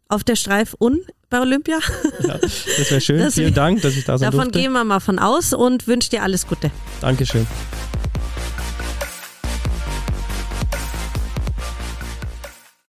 auf der Streif und bei Olympia. Ja, das wäre schön. (laughs) Das- Vielen Dank, dass ich da sein Davon durfte. gehen wir mal von aus und wünsche dir alles Gute. Dankeschön.